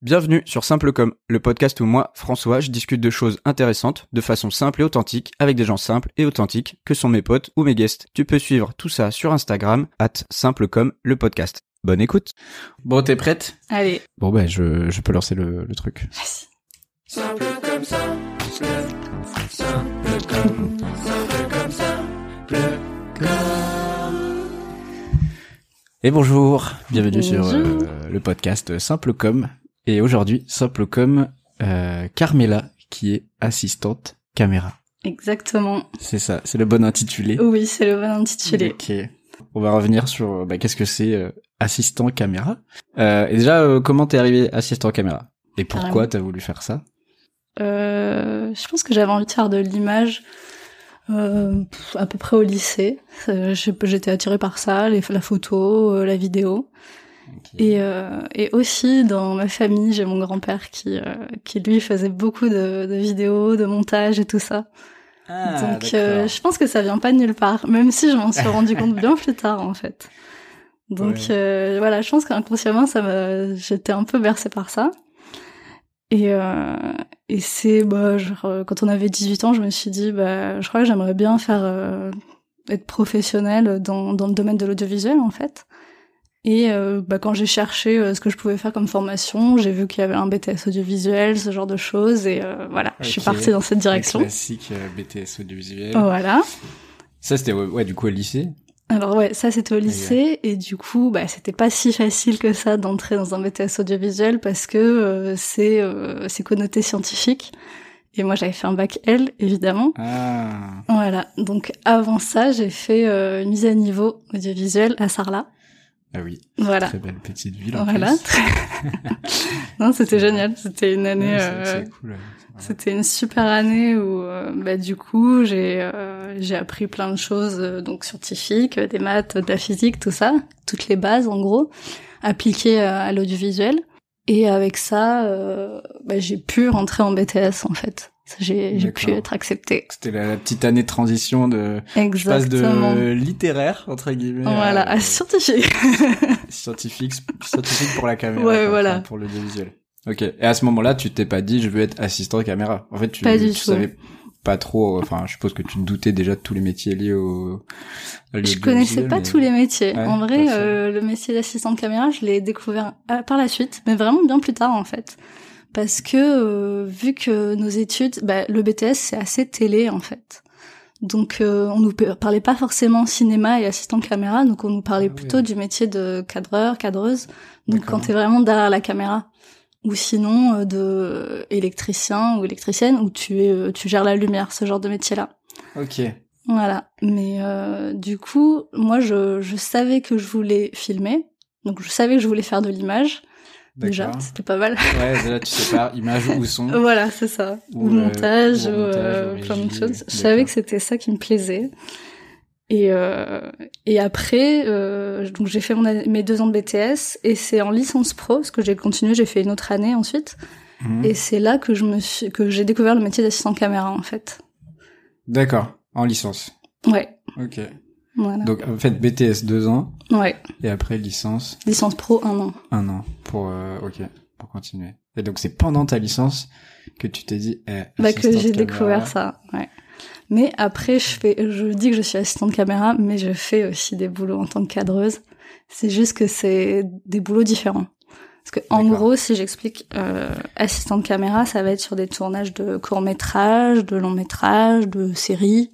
Bienvenue sur Simple Comme, le podcast où moi, François, je discute de choses intéressantes de façon simple et authentique avec des gens simples et authentiques que sont mes potes ou mes guests. Tu peux suivre tout ça sur Instagram, at Simple Comme, le podcast. Bonne écoute. Bon, t'es prête? Allez. Bon, ben, je, je peux lancer le, le truc. Simple comme simple, simple comme, simple comme simple comme. Et bonjour, bienvenue sur euh, le podcast Simple Comme. Et aujourd'hui, Simple Comme, euh, Carmela, qui est assistante caméra. Exactement. C'est ça, c'est le bon intitulé. Oui, c'est le bon intitulé. Ok. On va revenir sur euh, bah, qu'est-ce que c'est euh, assistant caméra. Euh, et déjà, euh, comment t'es arrivé assistant caméra? Et pourquoi t'as voulu faire ça? Je pense que j'avais envie de faire de l'image à peu près au lycée. J'étais attirée par ça, les, la photo, la vidéo. Et, euh, et aussi dans ma famille, j'ai mon grand-père qui, euh, qui lui faisait beaucoup de, de vidéos, de montage et tout ça. Ah, Donc euh, je pense que ça vient pas de nulle part, même si je m'en suis rendu compte bien plus tard en fait. Donc Ouais. euh, voilà, je pense qu'inconsciemment ça m'a, j'étais un peu bercée par ça. Et euh, et c'est bah genre, euh, quand on avait 18 ans, je me suis dit bah je crois que j'aimerais bien faire euh, être professionnelle dans dans le domaine de l'audiovisuel en fait. Et euh, bah, quand j'ai cherché euh, ce que je pouvais faire comme formation, j'ai vu qu'il y avait un BTS audiovisuel, ce genre de choses, et euh, voilà, je suis partie dans cette direction. Classique euh, BTS audiovisuel. Voilà. Ça, c'était ouais, ouais, du coup au lycée. Alors ouais, ça c'était au lycée et du coup, bah c'était pas si facile que ça d'entrer dans un BTS audiovisuel parce que euh, c'est euh, c'est connoté scientifique et moi j'avais fait un bac L évidemment. Ah. Voilà, donc avant ça j'ai fait euh, une mise à niveau audiovisuel à Sarlat. Ah oui. Voilà. Très belle petite ville. En Voilà. plus. non, c'était génial. C'était une année. Ouais, euh, cool. C'était une super année où, euh, bah, du coup, j'ai euh, j'ai appris plein de choses euh, donc scientifiques, des maths, de la physique, tout ça, toutes les bases en gros, appliquées euh, à l'audiovisuel. Et avec ça, bah, j'ai pu rentrer en BTS en fait. J'ai pu être acceptée. C'était la, la petite année de transition de je passe Exactement. de littéraire entre guillemets Voilà, à à scientifique. scientifique scientifique pour la caméra Ouais, quoi, voilà. pour l'audiovisuel. OK. Et à ce moment-là, tu t'es pas dit je veux être assistant caméra. En fait, tu, Pas du tu tout. savais pas trop enfin, je suppose que tu te doutais déjà de tous les métiers liés au Je connaissais pas mais- tous les métiers. Ouais, en vrai, euh, le métier d'assistant de caméra, je l'ai découvert euh, par la suite, mais vraiment bien plus tard en fait. Parce que euh, vu que nos études, bah, le BTS c'est assez télé en fait. Donc euh, on nous parlait pas forcément cinéma et assistant caméra, donc on nous parlait Ah plutôt du métier de cadreur, cadreuse. Donc quand t'es vraiment derrière la caméra, ou sinon euh, de électricien ou électricienne, où tu es, euh, tu gères la lumière, ce genre de métier-là. OK. Voilà. Mais euh, du coup, moi, je, je savais que je voulais filmer. Donc, je savais que je voulais faire de l'image. Déjà, c'était pas mal. Ouais, déjà tu sais pas image ou son. voilà, c'est ça. Ou, euh, montage, ou montage, euh, ou plein de choses. Je savais que c'était ça qui me plaisait. Et, euh, et après, euh, donc j'ai fait mon, mes deux ans de BTS et c'est en licence pro parce que j'ai continué, j'ai fait une autre année ensuite. Mhm. Et c'est là que je me suis, que j'ai découvert le métier d'assistant caméra en fait. D'accord, en licence. Ouais, OK. Voilà. Donc en fait BTS deux ans ouais, et après licence licence pro un an. un an pour euh, ok pour continuer. Et donc c'est pendant ta licence que tu t'es dit eh, Bah que j'ai découvert ça, ouais. Mais après, je fais, je dis que je suis assistante caméra, mais je fais aussi des boulots en tant que cadreuse. C'est juste que c'est des boulots différents. Parce que en gros, si j'explique, euh, assistante caméra, ça va être sur des tournages de courts métrages, de longs métrages, de séries,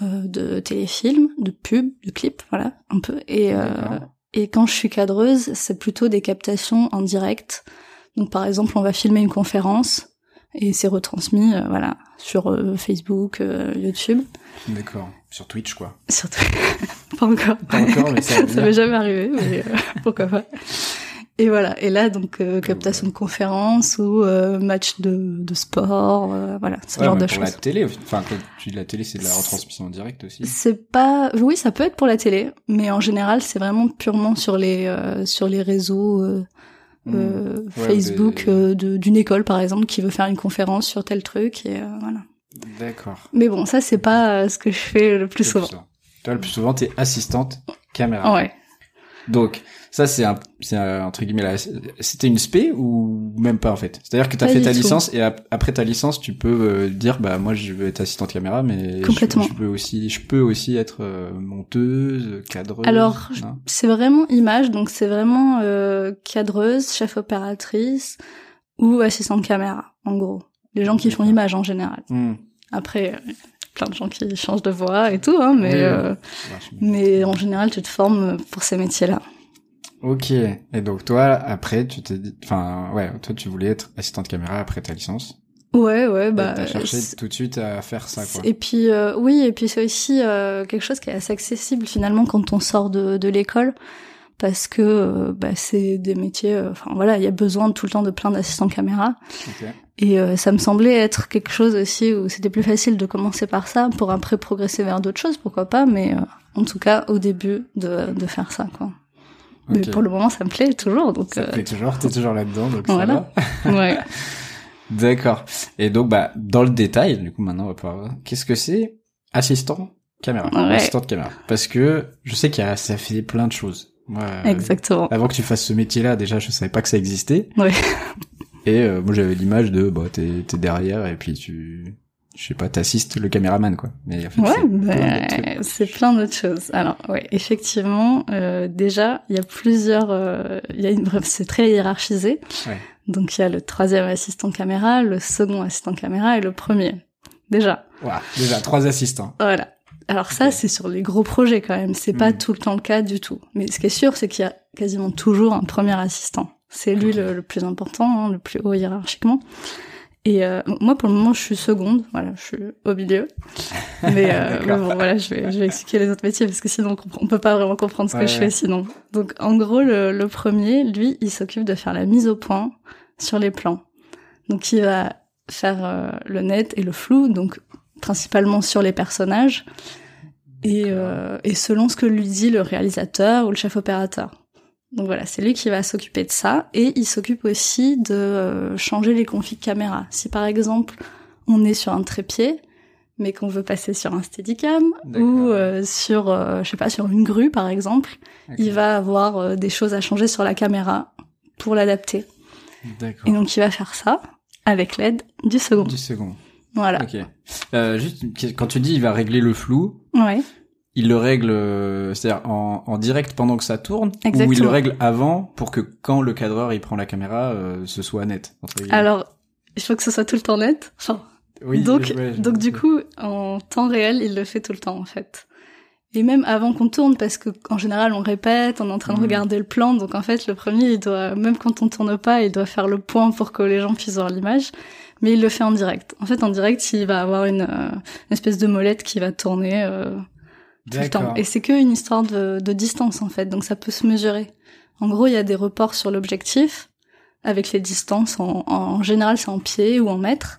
de téléfilms, de pubs, de clips, voilà, un peu. Et euh, et quand je suis cadreuse, c'est plutôt des captations en direct. Donc par exemple, on va filmer une conférence et c'est retransmis euh, voilà sur euh, Facebook, euh, YouTube, D'accord. Sur Twitch quoi. surtout pas encore. Pas encore mais ça ça m'est jamais arrivé, mais euh, pourquoi pas. Et voilà. Et là donc euh, captation de conférence ou euh, match de, de sport, euh, voilà ce Ouais, genre de pour choses. la télé enfin tu dis la télé c'est de la retransmission en direct aussi. C'est pas, oui, ça peut être pour la télé, mais en général, c'est vraiment purement sur les euh, sur les réseaux Hmm. Ouais, Facebook d'une école par exemple qui veut faire une conférence sur tel truc et voilà. D'accord. Mais bon, ça c'est pas ce que je fais le plus souvent. Toi le plus souvent t'es assistante caméra. Ouais. Donc ça c'est un, c'est un, entre guillemets là, c'était une spé ou même pas en fait? C'est-à-dire que tu as Pas fait ta tout. licence et ap- après ta licence tu peux euh, dire bah moi je veux être assistante caméra mais je- Complètement. Je, peux aussi je peux aussi être euh, monteuse, cadreuse. Alors, non C'est vraiment image, donc c'est vraiment euh, cadreuse, chef opératrice ou assistante caméra, en gros. Les gens qui font D'accord. image en général. Hmm, Après, euh, plein de gens qui changent de voix et tout, hein, mais euh, marche. mais en général, tu te formes pour ces métiers-là. Ok. Et donc toi après tu t'es dit, enfin ouais, toi tu voulais être assistante caméra après ta licence. Ouais, ouais, bah. t'as cherché tout de suite à faire ça quoi. Et puis euh, oui, et puis c'est aussi euh, quelque chose qui est assez accessible finalement quand on sort de, de l'école, parce que euh, bah, c'est des métiers. euh, Enfin voilà, il y a besoin tout le temps de plein d'assistants caméra. Ok. Et euh, ça me semblait être quelque chose aussi où c'était plus facile de commencer par ça pour après progresser vers d'autres choses, pourquoi pas, mais euh, en tout cas au début de, de faire ça quoi. Mais pour le moment ça me plaît toujours donc Ça te euh, plaît toujours, t'es toujours là-dedans donc ça Voilà. va. ouais. D'accord. Et donc, bah, dans le détail, du coup, maintenant, on va pouvoir voir. Qu'est-ce que c'est assistant caméra Ouais. Assistante caméra? Parce que je sais qu'il y a, ça fait plein de choses. Moi, euh, Exactement. avant que tu fasses ce métier-là, déjà, je savais pas que ça existait. Ouais. Et euh, moi, j'avais l'image de, bah, t'es, t'es derrière et puis tu, je sais pas, t'assistes le caméraman, quoi. Mais en fait, Ouais, c'est plein d'autres plein choses. Alors, ouais, effectivement, euh, déjà, il y a plusieurs, euh, il y a une, bref, c'est très hiérarchisé. Ouais. Donc, il y a le troisième assistant caméra, le second assistant caméra et le premier. Déjà. Voilà. Déjà, trois assistants. Voilà. Alors ça, c'est sur les gros projets quand même. C'est pas Mhm. tout le temps le cas du tout. Mais ce qui est sûr, c'est qu'il y a quasiment toujours un premier assistant. C'est lui le, le plus important, hein, le plus haut hiérarchiquement. Et euh, moi, pour le moment, je suis seconde. Voilà, je suis au milieu. Mais, euh, mais bon, voilà, je vais, je vais expliquer les autres métiers parce que sinon, on, on peut pas vraiment comprendre ce Ouais, que je fais sinon. Donc, en gros, le, le premier, lui, il s'occupe de faire la mise au point sur les plans. Donc, il va faire euh, le net et le flou, donc principalement sur les personnages et, euh, et selon ce que lui dit le réalisateur ou le chef opérateur. Donc voilà, c'est lui qui va s'occuper de ça et il s'occupe aussi de euh, changer les configs caméra. Si par exemple on est sur un trépied mais qu'on veut passer sur un steadicam ou euh, sur euh, je sais pas sur une grue par exemple, il va avoir euh, des choses à changer sur la caméra pour l'adapter. D'accord. Et donc il va faire ça avec l'aide du second. Du second. Voilà. Ok. Juste, quand tu dis il va régler le flou, Ouais. Il le règle, euh, c'est-à-dire en, en direct pendant que ça tourne, ou il le Exactement. règle avant pour que quand le cadreur il prend la caméra, euh, ce soit net. Alors, il faut que ce soit tout le temps net. Enfin, oui, donc, ouais, donc du coup, en temps réel, il le fait tout le temps en fait. Et même avant qu'on tourne, parce que en général, on répète, on est en train de Mhm. regarder le plan. Donc en fait, le premier, il doit, même quand on tourne pas, il doit faire le point pour que les gens puissent voir l'image. Mais il le fait en direct. En fait, en direct, il va avoir une, euh, une espèce de molette qui va tourner euh, tout le temps. Et c'est que une histoire de, de distance en fait, donc ça peut se mesurer. En gros, il y a des reports sur l'objectif avec les distances. En, en général, c'est en pieds ou en mètres.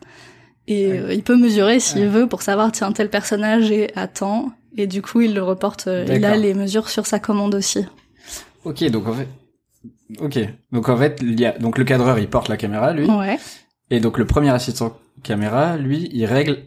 Et Ouais. euh, il peut mesurer s'il Ouais. veut pour savoir tiens tel personnage est à temps. Et du coup, il le reporte. euh, il a les mesures sur sa commande aussi. Ok, donc en fait, ok, donc en fait, il y a donc le cadreur il porte la caméra lui, Ouais. et donc le premier assistant caméra lui il règle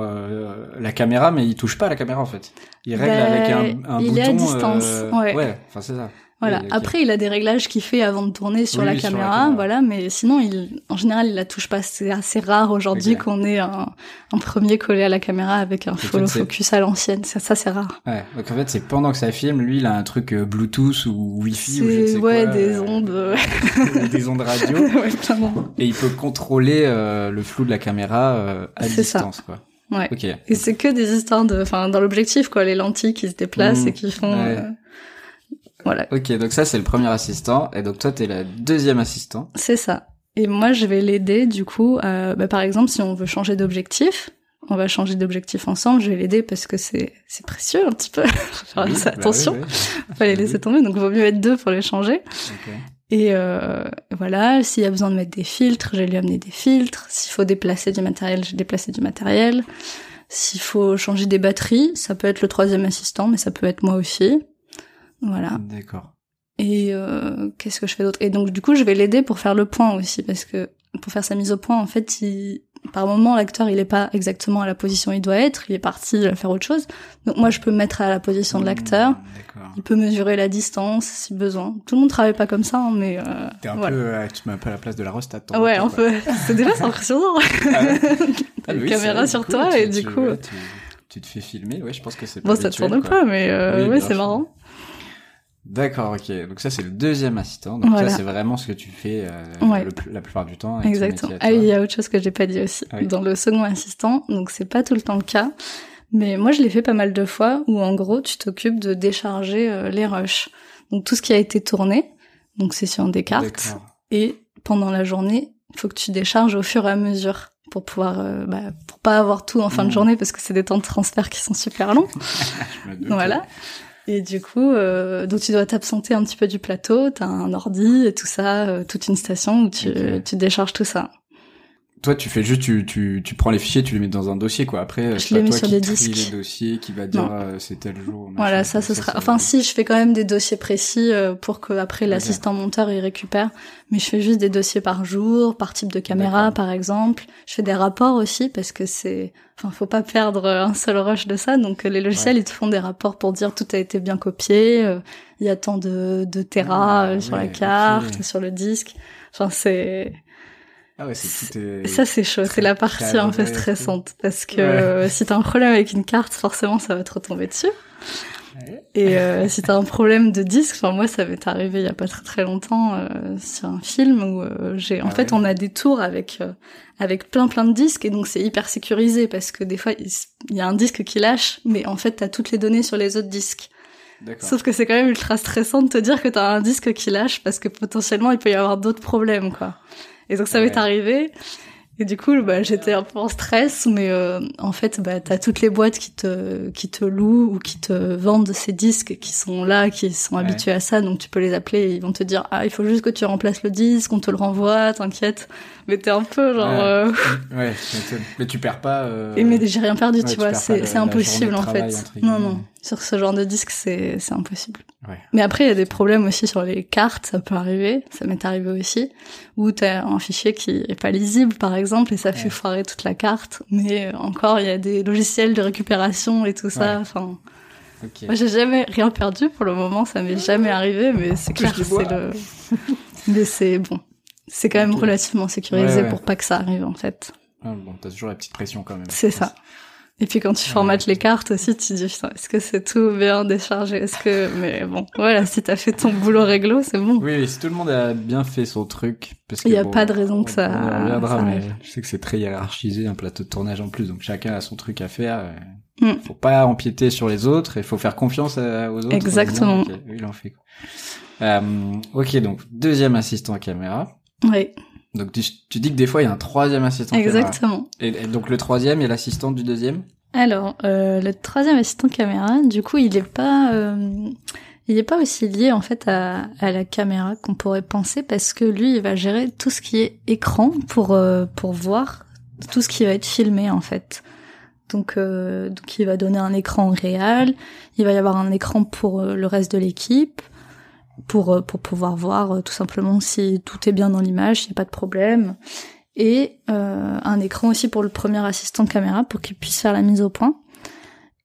euh, la caméra mais il touche pas à la caméra en fait. Il règle Ben, avec un, un il bouton. est à distance, euh, ouais. enfin c'est ça. Voilà. Après, il a des réglages qu'il fait avant de tourner sur, Oui, la, oui, sur la caméra, voilà. Mais sinon, il, en général, il la touche pas. C'est assez rare aujourd'hui qu'on ait un, un premier collé à la caméra avec un follow focus à l'ancienne. Ça, ça c'est rare. Ouais, donc en fait c'est pendant que ça filme, lui il a un truc euh, Bluetooth ou Wi-Fi ou je ne C'est sais ouais quoi, des euh, ondes. des ondes radio, ouais, et il peut contrôler euh, le flou de la caméra à ça. distance quoi. Ouais. Ok. Et c'est que des histoires de, enfin, dans l'objectif quoi, les lentilles qui se déplacent et qui font. Ouais. euh, Voilà, Ok, donc ça c'est le premier assistant, et donc toi t'es la deuxième assistant. c'est ça. Et moi, je vais l'aider du coup. à- bah, par exemple, si on veut changer d'objectif, on va changer d'objectif ensemble. Je vais l'aider parce que c'est c'est précieux un petit peu. Faut faire Oui, bah attention. oui, oui. Faut les laisser tomber, donc vaut mieux être deux pour les changer. Ok. Et euh, voilà, s'il y a besoin de mettre des filtres, je vais lui amener des filtres. S'il faut déplacer du matériel, je vais déplacer du matériel. S'il faut changer des batteries, ça peut être le troisième assistant, mais ça peut être moi aussi. Voilà. D'accord. Et euh, qu'est-ce que je fais d'autre? Et donc du coup, je vais l'aider pour faire le point aussi, parce que pour faire sa mise au point, en fait, il, par moment l'acteur il est pas exactement à la position où il doit être, il est parti faire autre chose. Donc moi je peux me mettre à la position de l'acteur. Il peut mesurer la distance si besoin. Tout le monde travaille pas comme ça, hein, mais euh, T'es un voilà. peu, ouais, tu te mets un peu à la place de la temps. ouais, on peut. C'est déjà c'est impressionnant. Ah ouais. T'as Ah une oui, caméra sur toi tu- et du coup. ouais, tu, tu te fais filmer. Ouais, je pense que c'est Bon, ça tourne pas, mais euh, Oui, ouais, c'est marrant. D'accord, ok. Donc ça, c'est le deuxième assistant. Donc Voilà. ça, c'est vraiment ce que tu fais euh, Ouais. le plus- la plupart du temps. Exactement. Ah il y a autre chose que j'ai pas dit aussi. Ah oui. Dans le second assistant, donc c'est pas tout le temps le cas, mais moi je l'ai fait pas mal de fois où en gros tu t'occupes de décharger euh, les rushs. Donc tout ce qui a été tourné, donc c'est sur des cartes, et pendant la journée, il faut que tu décharges au fur et à mesure pour pouvoir, euh, bah, pour pas avoir tout en fin de Mhm. journée parce que c'est des temps de transfert qui sont super longs. Voilà. Et du coup, euh, donc tu dois t'absenter un petit peu du plateau, t'as un ordi et tout ça, euh, toute une station où tu, tu décharges tout ça. Toi, tu fais juste, tu, tu, tu prends les fichiers, tu les mets dans un dossier, quoi. Après, Je les mets toi sur qui des disques. les dossiers, qui va dire euh, c'est tel jour. machin, Voilà, ça, ce sera. Enfin, si, je fais quand même des dossiers précis euh, pour que après l'assistant monteur il récupère. Mais je fais juste des dossiers par jour, par type de caméra, par exemple. Je fais des rapports aussi parce que c'est. Enfin, faut pas perdre un seul rush de ça. Donc, euh, les logiciels ils te font des rapports pour dire tout a été bien copié. euh, Il y a tant de, de terra Ah, euh, sur ouais, la carte, sur le disque. Enfin, c'est. Ah ouais, c'est est... Ça, c'est chaud. C'est la partie un peu stressante parce que Ouais. euh, si t'as un problème avec une carte, forcément, ça va te retomber dessus. Ouais. Et euh, si t'as un problème de disque, enfin moi ça m'est arrivé il y a pas très très longtemps euh, sur un film où euh, j'ai en Ah fait ouais. on a des tours avec avec plein plein de disques et donc c'est hyper sécurisé parce que des fois il y a un disque qui lâche mais en fait t'as toutes les données sur les autres disques. Sauf que c'est quand même ultra stressant de te dire que t'as un disque qui lâche parce que potentiellement il peut y avoir d'autres problèmes quoi. Et donc ça Ouais. m'est arrivé. Et du coup, bah, j'étais un peu en stress, mais euh, en fait, bah, t'as toutes les boîtes qui te qui te louent ou qui te vendent ces disques qui sont là, qui sont Ouais. habitués à ça, donc tu peux les appeler et ils vont te dire ah il faut juste que tu remplaces le disque, on te le renvoie, t'inquiète. Mais t'es un peu genre Ouais. euh, Ouais, mais, mais tu perds pas. Euh... et mais j'ai rien perdu, ouais, tu vois, c'est impossible en fait. Non non, sur ce genre de disque c'est impossible. Ouais. Mais après il y a des problèmes aussi sur les cartes, ça peut arriver, ça m'est arrivé aussi, où t'as un fichier qui est pas lisible par exemple et ça fait Ouais. foirer toute la carte. Mais euh, encore il y a des logiciels de récupération et tout ça. Enfin, Ok. moi j'ai jamais rien perdu pour le moment, ça m'est jamais arrivé, mais c'est clair, c'est le. mais c'est bon, c'est quand même relativement sécurisé Ouais, ouais. pour pas que ça arrive en fait. Ah, bon, t'as toujours la petite pression quand même. C'est ça. Et puis quand tu Ouais. formates les cartes aussi, tu dis putain, est-ce que c'est tout bien déchargé? Est-ce que mais bon, voilà, si t'as fait ton boulot réglo, c'est bon. Oui, oui, si tout le monde a bien fait son truc, parce que Il y a bon, pas de raison que ça- On reviendra, ça mais je sais que c'est très hiérarchisé, un plateau de tournage en plus, donc chacun a son truc à faire. Mm. euh, Faut pas empiéter sur les autres, il faut faire confiance à- aux autres. en Exactement. disant, ok, oui, il en fait. Quoi. Euh, ok, donc deuxième assistant caméra. Oui, Donc tu, tu dis que des fois il y a un troisième assistant caméra. exactement. Et, et donc le troisième et l'assistant du deuxième? Alors, euh, le troisième assistant caméra, du coup, il est pas, euh, il est pas aussi lié en fait à, à la caméra qu'on pourrait penser parce que lui, il va gérer tout ce qui est écran pour euh, pour voir tout ce qui va être filmé en fait. Donc, euh, donc il va donner un écran réel, il va y avoir un écran pour euh, le reste de l'équipe, pour euh, pour pouvoir voir euh, tout simplement si tout est bien dans l'image, s'il n'y a pas de problème, et euh, un écran aussi pour le premier assistant caméra pour qu'il puisse faire la mise au point.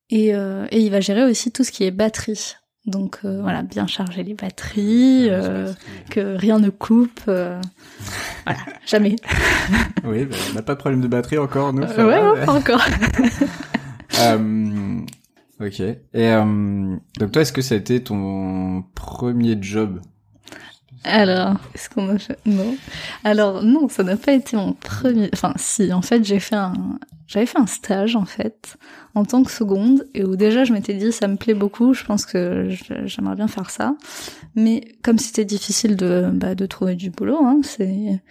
Et, euh, et il va gérer aussi tout ce qui est batterie. Donc euh, voilà, bien charger les batteries, euh, que rien ne coupe. voilà, jamais. Oui, bah, on n'a pas de problème de batterie encore, nous. ouais, ouais, pas encore. Ok. Et euh, donc toi, est-ce que ça a été ton premier job? Alors, est-ce qu'on a fait Non. Alors non, ça n'a pas été mon premier. Enfin, si. En fait, j'ai fait un, j'avais fait un stage en fait en tant que seconde et où déjà je m'étais dit ça me plaît beaucoup. Je pense que j'aimerais bien faire ça. Mais comme c'était difficile de bah, de trouver du boulot, hein, c'est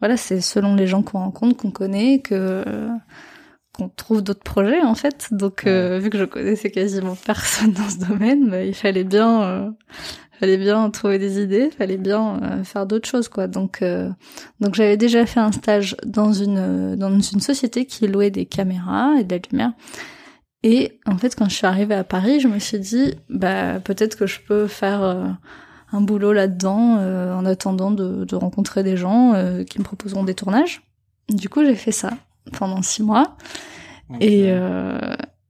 voilà, c'est selon les gens qu'on rencontre, qu'on connaît, que qu'on trouve d'autres projets en fait. Donc euh, vu que je connaissais quasiment personne dans ce domaine, bah, il fallait bien euh, fallait bien trouver des idées, fallait bien euh, faire d'autres choses quoi. Donc donc j'avais déjà fait un stage dans une dans une société qui louait des caméras et de la lumière. Et en fait quand je suis arrivée à Paris, je me suis dit bah peut-être que je peux faire un boulot là-dedans en attendant de, de rencontrer des gens qui me proposeront des tournages. Du coup, j'ai fait ça. Pendant six mois. Et, euh,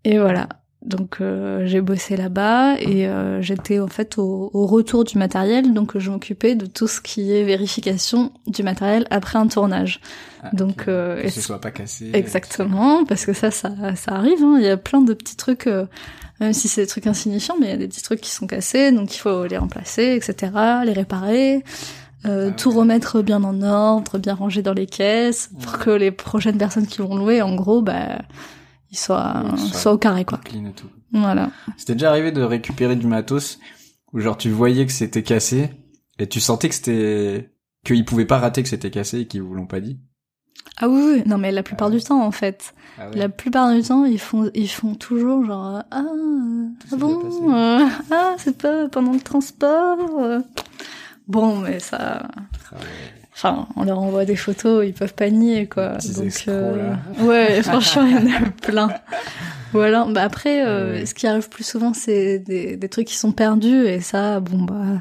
et voilà. Donc euh, j'ai bossé là-bas et euh, j'étais en fait au, au retour du matériel, donc je m'occupais de tout ce qui est vérification du matériel après un tournage. Ah, Donc, euh, que ce soit pas cassé. Exactement, parce que ça, ça, ça arrive. hein. Il y a plein de petits trucs, même si c'est des trucs insignifiants, mais il y a des petits trucs qui sont cassés, donc il faut les remplacer, etc., les réparer, euh, Ah tout remettre bien en ordre, bien ranger dans les caisses, pour que les prochaines personnes qui vont louer, en gros, bah, ils soient, Ouais, soient- soient au carré, quoi. Clean et tout. Voilà. C'était déjà arrivé de récupérer du matos où genre tu voyais que c'était cassé et tu sentais que c'était qu'ils pouvaient pas rater que c'était cassé et qu'ils vous l'ont pas dit. Ah oui, oui, non mais la plupart Ah. du temps, en fait. Ah ouais. La plupart du temps, ils font, ils font toujours genre, ah, ah bon, euh, ah, c'est pas pendant le transport. euh. Bon, mais ça, ouais. enfin, on leur envoie des photos, ils peuvent pas nier, quoi. Donc, euh, ouais, franchement, il y en a plein. Voilà. Bah après, euh, Ah ouais. ce qui arrive plus souvent, c'est des, des trucs qui sont perdus, et ça, bon bah,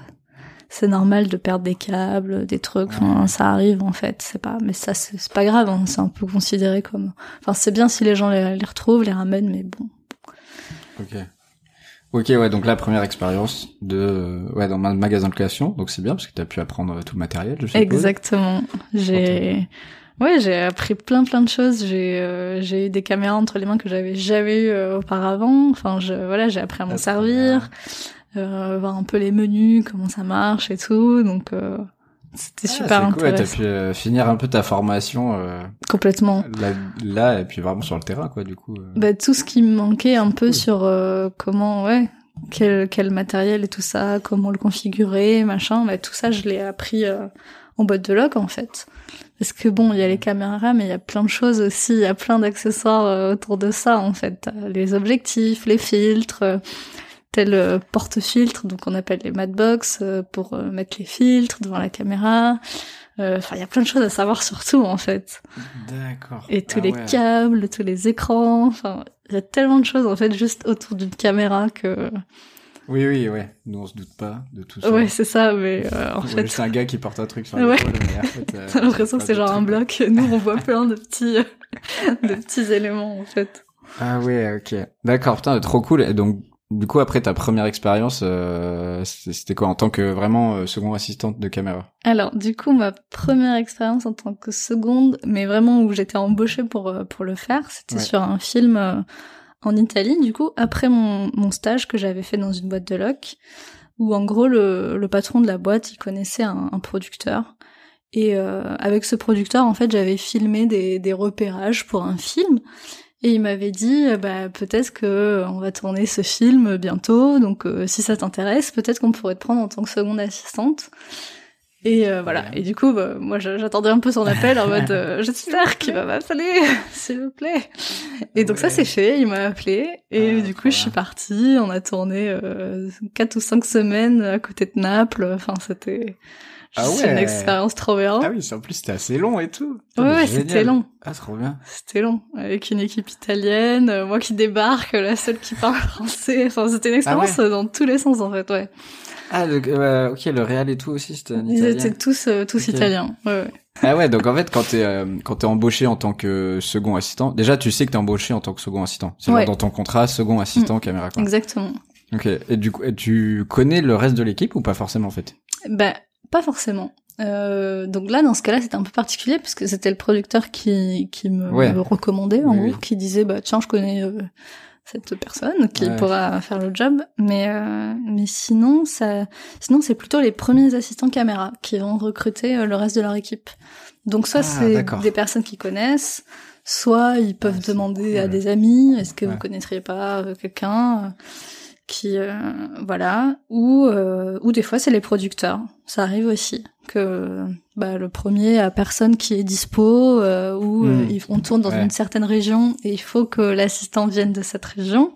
c'est normal de perdre des câbles, des trucs. Enfin, ça arrive en fait. C'est pas, mais ça, c'est c'est pas grave. hein, c'est un peu considéré comme. Enfin, c'est bien si les gens les, les retrouvent, les ramènent, mais bon. Ok. Ok, ouais, donc la première expérience de, euh, ouais, dans un magasin de création, donc c'est bien parce que t'as pu apprendre euh, tout le matériel, je suppose. Exactement. J'ai, ouais, j'ai appris plein plein de choses. J'ai, euh, j'ai eu des caméras entre les mains que j'avais jamais eu euh, auparavant. Enfin, je, voilà, j'ai appris à m'en Ah, servir, euh, voir un peu les menus, comment ça marche et tout. Donc, euh, c'était Ah, super cool, ouais, intéressant. t'as pu euh, finir un peu ta formation euh, Complètement. là, là, et puis vraiment sur le terrain, quoi, du coup. euh. Bah, tout ce qui me manquait un peu Cool. sur euh, comment, ouais, quel, quel matériel et tout ça, comment le configurer, machin, bah, tout ça, je l'ai appris euh, en boîte de log, en fait. Parce que bon, il y a les caméras, mais il y a plein de choses aussi, il y a plein d'accessoires autour de ça, en fait. Les objectifs, les filtres, tel euh, porte-filtre, donc on appelle les matbox, euh, pour euh, mettre les filtres devant la caméra. Enfin, il y a plein de choses à savoir sur tout, en fait. D'accord. Et tous Ah les ouais. câbles, tous les écrans, enfin, il y a tellement de choses en fait juste autour d'une caméra que Oui, oui, ouais. Nous, on se doute pas de tout ça. ouais, c'est ça mais euh, en Ouais, fait c'est un gars qui porte un truc sur Ouais. mais en fait, euh, j'ai l'impression que c'est genre un bloc, nous on voit plein de petits de petits éléments en fait. Ah ouais, ok. D'accord, putain, trop cool. Et donc, du coup, après ta première expérience, euh, c'était quoi en tant que vraiment euh, second assistante de caméra? Alors, du coup, ma première expérience en tant que seconde, mais vraiment où j'étais embauchée pour euh, pour le faire, c'était Ouais. sur un film euh, en Italie, du coup, après mon, mon stage que j'avais fait dans une boîte de loc, où en gros le, le patron de la boîte, il connaissait un, un producteur. Et euh, avec ce producteur, en fait, j'avais filmé des, des repérages pour un film. Et il m'avait dit, euh, bah, peut-être que euh, on va tourner ce film bientôt, donc euh, si ça t'intéresse, peut-être qu'on pourrait te prendre en tant que seconde assistante. Et euh, voilà. Et du coup, bah, moi, j'attendais un peu son appel en mode, euh, j'espère qu'il va m'appeler, s'il vous plaît. Et donc ça, c'est fait. Il m'a appelé. Et Ah, du coup, je suis partie. On a tourné quatre ou cinq semaines à côté de Naples. Enfin, c'était Ah juste une ouais. expérience trop bien. Ah oui, c'est- en plus c'était assez long et tout. Ouais, ouais, c'était long. Ah, trop bien. C'était long. Avec une équipe italienne, euh, moi qui débarque, la seule qui parle français. Enfin, c'était une expérience Ah ouais. euh, dans tous les sens, en fait, ouais. Ah, le, euh, ok, le réal et tout aussi, c'était un Ils italien. étaient tous, euh, tous italiens. Ouais, ouais. Ah ouais, donc en fait, quand t'es euh, quand t'es embauché en tant que second assistant, déjà tu sais que t'es embauché en tant que second assistant. C'est Ouais. dans ton contrat, second assistant caméra. Quoi. Exactement. Ok. Et du coup, et tu connais le reste de l'équipe ou pas forcément en fait? Ben, pas forcément. Euh, donc là, dans ce cas-là, c'était un peu particulier parce que c'était le producteur qui, qui me, Ouais. me recommandait, en Oui, gros, oui. qui disait, bah, tiens, je connais euh, cette personne qui Ouais. pourra faire le job. Mais, euh, mais sinon, ça, sinon, c'est plutôt les premiers assistants caméra qui vont recruter euh, le reste de leur équipe. Donc soit Ah, c'est des personnes qui connaissent, soit ils peuvent Ah, demander à des amis, est-ce que Ouais. vous connaîtriez pas euh, quelqu'un euh, qui euh, voilà ou euh, ou des fois c'est les producteurs ça arrive aussi que bah, le premier a personne qui est dispo euh, ou ils- on tourne dans Ouais. une certaine région et il faut que l'assistant vienne de cette région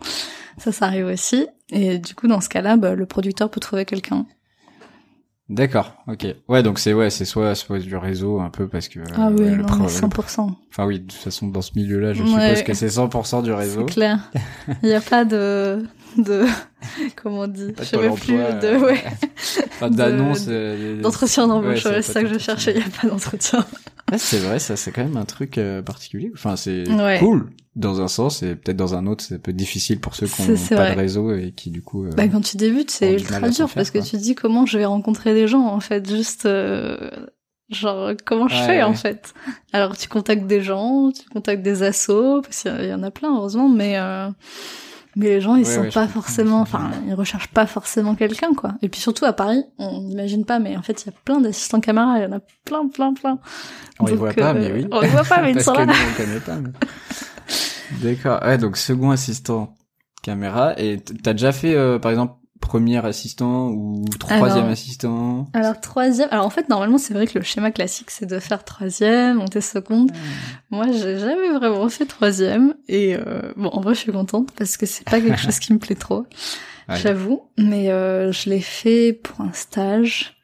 ça ça arrive aussi et du coup dans ce cas-là bah, le producteur peut trouver quelqu'un D'accord. Ok. Ouais, donc c'est ouais, c'est soit soit du réseau un peu parce que. ah oui ouais, le non pro- mais le- 100% Enfin oui, de toute façon dans ce milieu-là, je Ouais. suppose que c'est 100% du réseau. c'est clair il n'y a pas de de comment on dit je sais même plus de euh, ouais Enfin, d'annonce. euh, D'entretien d'embauche, Ouais, c'est ça que je cherchais, il n'y a pas d'entretien. Ah, c'est vrai, ça, c'est quand même un truc euh, particulier. Enfin, c'est Ouais. cool dans un sens et peut-être dans un autre, c'est un peu difficile pour ceux qui n'ont pas vrai. de réseau et qui du coup. euh, Bah, quand tu débutes, c'est ultra dur faire, parce que tu te dis comment je vais rencontrer des gens, en fait, juste, euh, genre, comment je Ouais, fais, en fait? Alors, tu contactes des gens, tu contactes des assos, parce qu'il y, y en a plein, heureusement, mais, euh, mais les gens, ils Ouais, sont ouais, pas forcément, enfin, ils recherchent pas forcément quelqu'un, quoi. Et puis surtout, à Paris, on n'imagine pas, mais en fait, il y a plein d'assistants caméra, il y en a plein, plein, plein. On les Donc, voit pas, euh, mais oui. On les voit pas, mais ils sont là. mais- D'accord. Ouais, donc second assistant caméra. Et t'as déjà fait, euh, par exemple, premier assistant ou troisième Alors- assistant Alors troisième, alors en fait normalement c'est vrai que le schéma classique c'est de faire troisième, monter seconde. Moi j'ai jamais vraiment fait troisième et euh, bon en vrai je suis contente parce que c'est pas quelque chose qui me plaît trop, Ouais. j'avoue. Mais euh, je l'ai fait pour un stage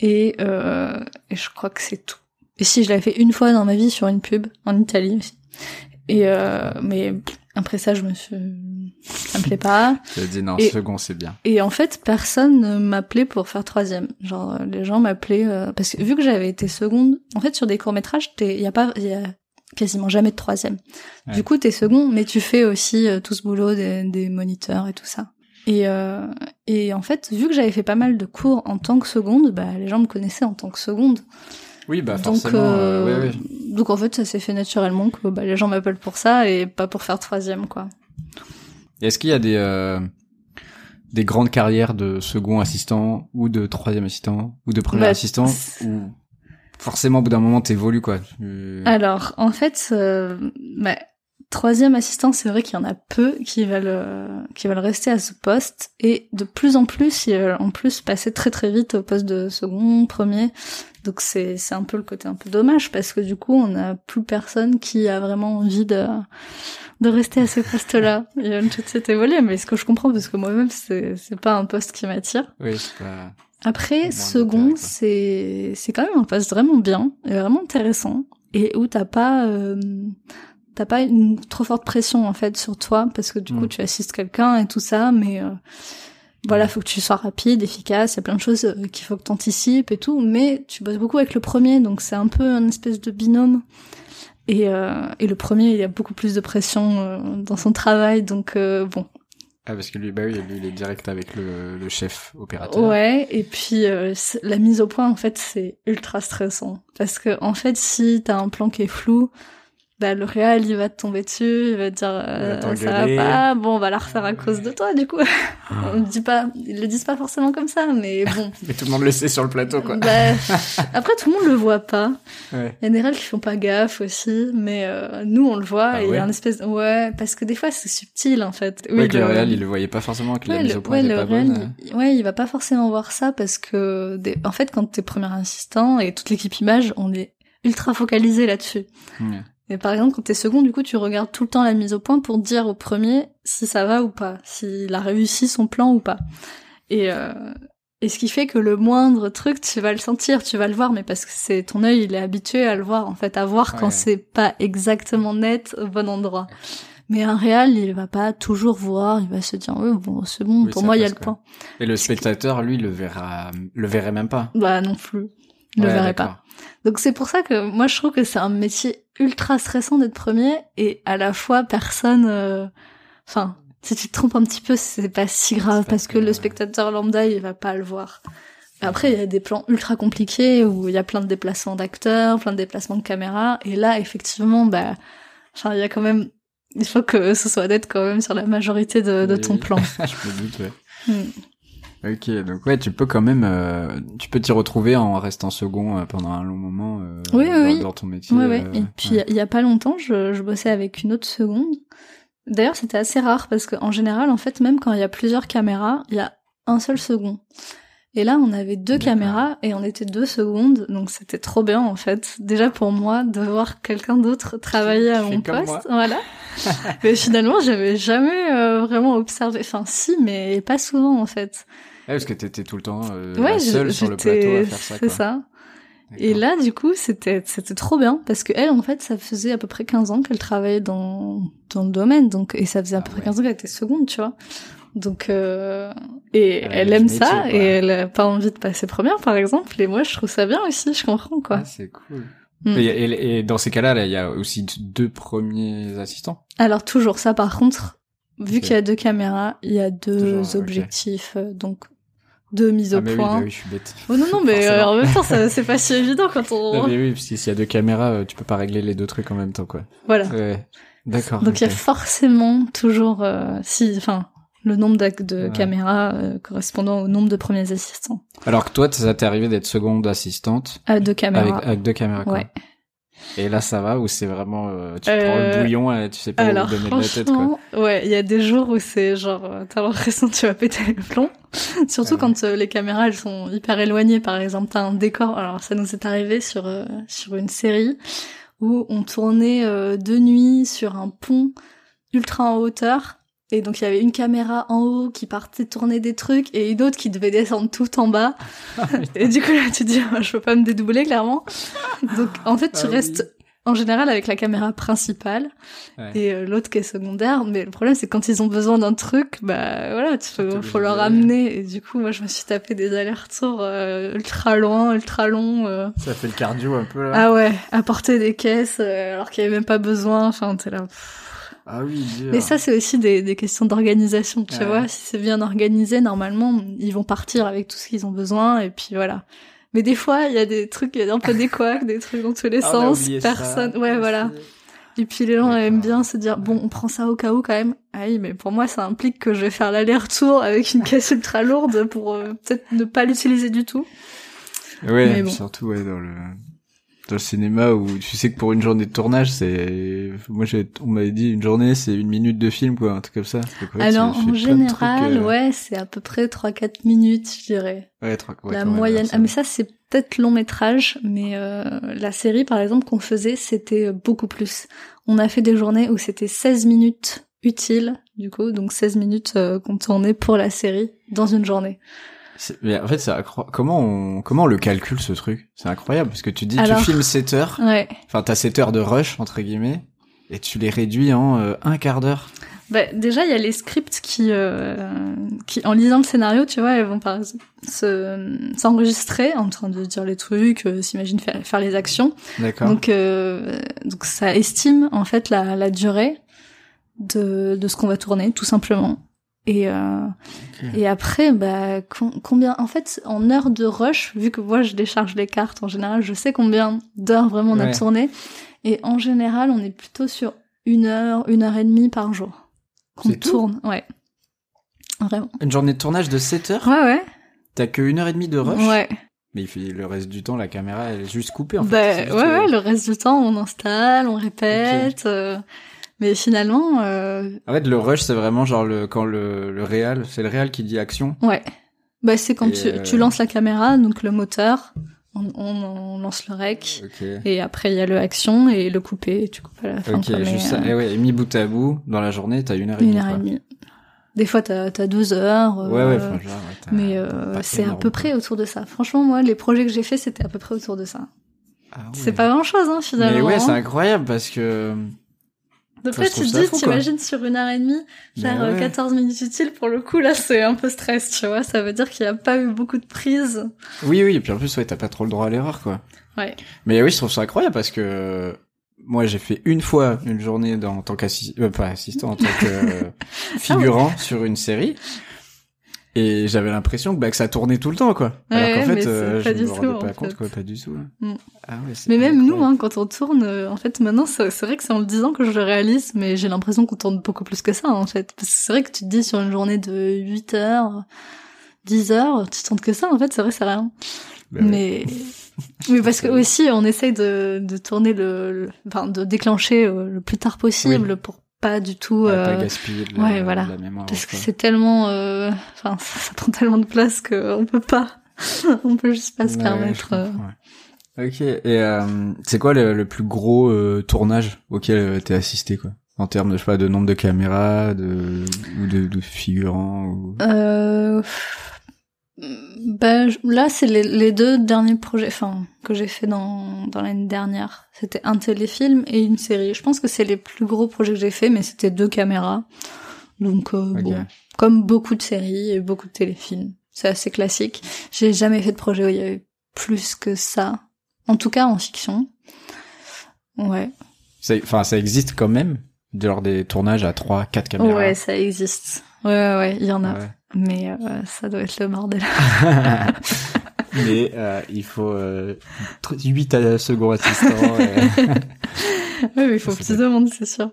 et, euh, et je crois que c'est tout. Et si je l'avais fait une fois dans ma vie sur une pub en Italie aussi. Et euh, mais après ça je me suis, ça me plaît pas. Dit non, Et- second c'est bien. Et en fait, personne ne m'appelait pour faire troisième. Genre, euh, les gens m'appelaient euh, parce que vu que j'avais été seconde, en fait, sur des courts métrages, il y a pas, y a quasiment jamais de troisième. Ouais. Du coup, t'es second, mais tu fais aussi euh, tout ce boulot des, des moniteurs et tout ça. Et euh, et en fait, vu que j'avais fait pas mal de cours en tant que seconde, bah les gens me connaissaient en tant que seconde. Oui, bah donc forcément. euh, euh, ouais, ouais. donc en fait, ça s'est fait naturellement que bah, les gens m'appellent pour ça et pas pour faire troisième quoi. Est-ce qu'il y a des euh, des grandes carrières de second assistant ou de troisième assistant ou de premier Bah, assistant ou forcément au bout d'un moment t'évolues quoi. Alors, en fait, euh, bah, troisième assistant, c'est vrai qu'il y en a peu qui veulent euh, qui veulent rester à ce poste et de plus en plus, ils veulent en plus passer très très vite au poste de second, premier. Donc c'est c'est un peu le côté un peu dommage parce que du coup, on n'a plus personne qui a vraiment envie de de rester à ce poste-là. Ils veulent tout de suite évoluer, mais ce que je comprends parce que moi-même c'est c'est pas un poste qui m'attire. Oui, c'est pas. Après, second, c'est c'est quand même un poste vraiment bien et vraiment intéressant et où t'as pas euh, t'as pas une trop forte pression en fait sur toi parce que du coup Mm. tu assistes quelqu'un et tout ça, mais euh, voilà, faut que tu sois rapide, efficace. Il y a plein de choses euh, qu'il faut que t'anticipes et tout, mais tu bosses beaucoup avec le premier, donc c'est un peu une espèce de binôme. Et, euh, et le premier, il y a beaucoup plus de pression euh, dans son travail, donc euh, bon, Ah parce que lui bah oui, lui il est direct avec le, le chef opérateur. Ouais, et puis la mise au point, en fait, c'est ultra stressant. Parce que, en fait, si t'as un plan qui est flou, bah, le réal, il va te tomber dessus, il va te dire, euh, va ça va pas, bon, on va la refaire à cause de toi, du coup. on le dit pas, ils le disent pas forcément comme ça, mais bon. Mais tout le monde le sait sur le plateau quoi. Bah, après, tout le monde le voit pas. Ouais. Il y a des réals qui font pas gaffe aussi, mais euh, nous, on le voit, Ah et il y ouais a un espèce, ouais, parce que des fois, c'est subtil, en fait. Ouais, que le réel il le voyait pas forcément que la Ouais, mise au point ouais, était le pas réel, bonne. il- ouais, il va pas forcément voir ça parce que, des- en fait, quand t'es premier assistant et toute l'équipe image, on est ultra focalisé là-dessus. Ouais. Et par exemple, quand t'es second, du coup, tu regardes tout le temps la mise au point pour dire au premier si ça va ou pas, s'il a réussi son plan ou pas. Et, euh, et ce qui fait que le moindre truc, tu vas le sentir, tu vas le voir, mais parce que c'est ton œil, il est habitué à le voir, en fait, à voir Ouais. quand c'est pas exactement net au bon endroit. Mais un réal, il va pas toujours voir, il va se dire, ouais, bon, c'est bon, Oui, pour moi, il y a le quoi. point. Et le spectateur lui le verra le verrait même pas. Bah, non plus. Le Ouais, verrait d'accord. pas. Donc c'est pour ça que moi je trouve que c'est un métier ultra stressant d'être premier et à la fois personne euh, enfin si tu te trompes un petit peu c'est pas si grave parce que le spectateur lambda il va pas le voir. Après il y a des plans ultra compliqués où il y a plein de déplacements d'acteurs, plein de déplacements de caméras et là effectivement bah enfin il y a quand même il faut que ce soit net quand même sur la majorité de, de Oui, ton oui. plan. Je me doute ouais. Hmm. Ok, donc ouais, tu peux quand même, euh, tu peux t'y retrouver en restant second euh, pendant un long moment euh, Oui, oui, dans, oui. dans ton métier. Ouais, ouais. Et puis, ouais. il y a pas longtemps, je, je bossais avec une autre seconde. D'ailleurs, c'était assez rare parce qu'en général, en fait, même quand il y a plusieurs caméras, il y a un seul second. Et là, on avait deux caméras et on était deux secondes, donc c'était trop bien en fait. Déjà pour moi de voir quelqu'un d'autre travailler à mon poste, voilà. mais finalement, j'avais jamais euh, vraiment observé. Enfin, si, mais pas souvent en fait. Ouais, parce que t'étais tout le temps euh, ouais, seule sur le plateau à faire ça. C'est ça. Et là, du coup, c'était c'était trop bien parce que elle, en fait, ça faisait à peu près 15 ans qu'elle travaillait dans dans le domaine, donc et ça faisait à Ah peu près ouais. 15 ans qu'elle était seconde, tu vois. Donc, euh, et Elle a elle aime métier, ça quoi. et elle a pas envie de passer première, par exemple. Et moi, je trouve ça bien aussi, je comprends, quoi. Ah, c'est cool. Mm. Et, et- et dans ces cas-là, là, il y a aussi deux premiers assistants? Alors, toujours ça, par contre, vu qu'il y a deux caméras, il y a deux objectifs, euh, donc deux mises ah, au oui, point. bah oui, je suis bête. Oh non, non, mais euh, en même temps, c'est pas si évident quand on... Mais oui, parce que s'il y a deux caméras, euh, tu peux pas régler les deux trucs en même temps, quoi. Voilà. Ouais. D'accord. Donc il y a forcément toujours, euh, si, enfin, le nombre de Ouais. caméras euh, correspondant au nombre de premiers assistants. Alors que toi, ça t'est arrivé d'être seconde assistante À deux avec, caméras. avec deux caméras, quoi. Ouais. Et là, ça va ou c'est vraiment, euh, tu Euh, prends le bouillon et tu sais pas Alors où donner de la tête, quoi? ouais, il y a des jours où c'est genre, euh, t'as l'impression que tu vas péter le plomb. Surtout Ouais. quand euh, les caméras elles sont hyper éloignées. Par exemple, t'as un décor. Alors ça nous est arrivé sur euh, sur une série où on tournait euh, de nuit sur un pont ultra en hauteur. Et donc il y avait une caméra en haut qui partait tourner des trucs et une autre qui devait descendre tout en bas. et du coup là tu te dis ah, je peux pas me dédoubler clairement. Donc en fait tu Ah oui. restes en général avec la caméra principale Ouais. et euh, l'autre qui est secondaire. Mais le problème c'est quand ils ont besoin d'un truc, bah voilà, tu faut, faut leur amener. Et du coup moi je me suis tapé des allers-retours euh, ultra loin, ultra longs. euh. Ça fait le cardio un peu, là. Ah ouais, apporter des caisses alors qu'il y avait même pas besoin. Enfin t'es là. Ah oui. Mais ça, c'est aussi des, des questions d'organisation, tu Ouais. vois. Si c'est bien organisé, normalement, ils vont partir avec tout ce qu'ils ont besoin, et puis voilà. Mais des fois, il y a des trucs, il y a un peu des couacs, des trucs dans tous les Ah, sens, ça personne, ouais, voilà. Et puis les gens aiment bien se dire, bon, on prend ça au cas où quand même. Ah oui, mais pour moi, ça implique que je vais faire l'aller-retour avec une caisse ultra lourde pour euh, peut-être ne pas l'utiliser du tout. Ouais, Mais bon. surtout ouais dans le dans le cinéma où tu sais que pour une journée de tournage c'est moi j'ai on m'avait dit une journée c'est une minute de film quoi un truc comme ça. Donc, Alors, en général, trucs, euh, ouais, c'est à peu près 3-4 minutes, je dirais. ouais, trois- ouais, la même, moyenne. Ah, mais ça, c'est peut-être long métrage, mais euh, la série, par exemple, qu'on faisait, c'était beaucoup plus. On a fait des journées où c'était 16 minutes utiles, du coup, donc 16 minutes euh, qu'on tournait pour la série dans une journée. Mais en fait, c'est comment on comment on le calcule ce truc? C'est incroyable parce que tu dis Alors- tu filmes 7 heures, Ouais. enfin t'as 7 heures de rush entre guillemets et tu les réduis en euh, un quart d'heure. Bah, déjà, il y a les scripts qui, euh, qui, en lisant le scénario, tu vois, elles vont par se s'enregistrer en train de dire les trucs, euh, s'imagine faire, faire les actions. D'accord. Donc, euh, donc ça estime en fait la, la durée de, de ce qu'on va tourner, tout simplement. Et, euh, et après, bah, com- combien, en fait, en heures de rush, vu que moi je décharge les cartes en général, je sais combien d'heures vraiment on a Ouais. tourné. Et en général, on est plutôt sur une heure, une heure et demie par jour qu'on tout tourne. Ouais. Vraiment. Une journée de tournage de 7 heures, Ouais, ouais. t'as que une heure et demie de rush. Ouais. Mais il fait le reste du temps la caméra elle est juste coupée en fait. Bah, ouais, juste, euh, ouais, le reste du temps, on installe, on répète. euh, mais finalement, euh, En fait, le rush, c'est vraiment genre le quand le le réal, c'est le réal qui dit action. Ouais. Bah, c'est quand Et, tu, euh, tu lances la caméra, donc le moteur, on, on, on lance le rec, Ok. et après il y a le action et le couper, et tu coupes à la fin. Ok, quoi, juste ça. euh, Et ouais, et mis bout à bout, dans la journée, t'as une heure et une demie. heure et demie. Des fois, t'as as deux heures. euh, Ouais, ouais, genre, ouais, mais euh, c'est à peu près autour de ça. Franchement, moi, les projets que j'ai faits, c'était à peu près autour de ça. Ah ouais. C'est pas grand chose, hein, finalement. Mais ouais, hein. c'est incroyable parce que. Après, je tu te dis, t'imagines sur une heure et demie, faire euh, ouais. 14 minutes utiles, pour le coup, là, c'est un peu stress, tu vois. Ça veut dire qu'il n'y a pas eu beaucoup de prises. Oui, oui, et puis en plus, ouais, t'as pas trop le droit à l'erreur, quoi. Ouais. Mais oui, je trouve ça incroyable parce que moi, j'ai fait une fois une journée dans, en tant qu'assistant, euh, pas assistant, en tant que euh, figurant sur une série. Et j'avais l'impression que, bah, que ça tournait tout le temps, quoi. Alors Ouais, qu'en mais fait, euh, je du me rendais en pas fait. compte, quoi, pas du tout. Mm. Ah ouais, Mais même nous, incroyable. hein, quand on tourne, euh, en fait, maintenant, c'est vrai que c'est en le disant que je le réalise, mais j'ai l'impression qu'on tourne beaucoup plus que ça, en fait. Parce que c'est vrai que tu te dis sur une journée de 8 heures, 10 heures, tu tournes que ça, en fait, c'est vrai, c'est rien. Bah ouais. Mais, mais parce que aussi, on essaye de, de tourner le, le- enfin, de déclencher euh, le plus tard possible pour pas du tout, Ouais, euh, pas gaspiller de la, ouais, voilà. de la mémoire. parce que c'est tellement, euh, enfin, ça, ça prend tellement de place qu'on peut pas, on peut juste pas se permettre. euh. Ok, et euh, c'est quoi le, le plus gros euh, tournage auquel euh, t'es assisté, quoi? En termes de, je sais pas, de nombre de caméras, de ou de, de figurants ou... Ben, là, c'est les, les deux derniers projets, enfin, que j'ai fait dans, dans l'année dernière. C'était un téléfilm et une série. Je pense que c'est les plus gros projets que j'ai fait, mais c'était deux caméras. Donc euh, bon, comme beaucoup de séries et beaucoup de téléfilms, c'est assez classique. J'ai jamais fait de projet où il y avait plus que ça. En tout cas en fiction. Ouais. Enfin, ça existe quand même, genre des tournages à 3, 4 caméras. Ouais, ça existe. Ouais, ouais, ouais, il y en a. Ouais. Mais euh, ça doit être le bordel. Mais euh, il faut euh, 8 à second assistant. euh. oui, mais il faut plus de monde, c'est sûr.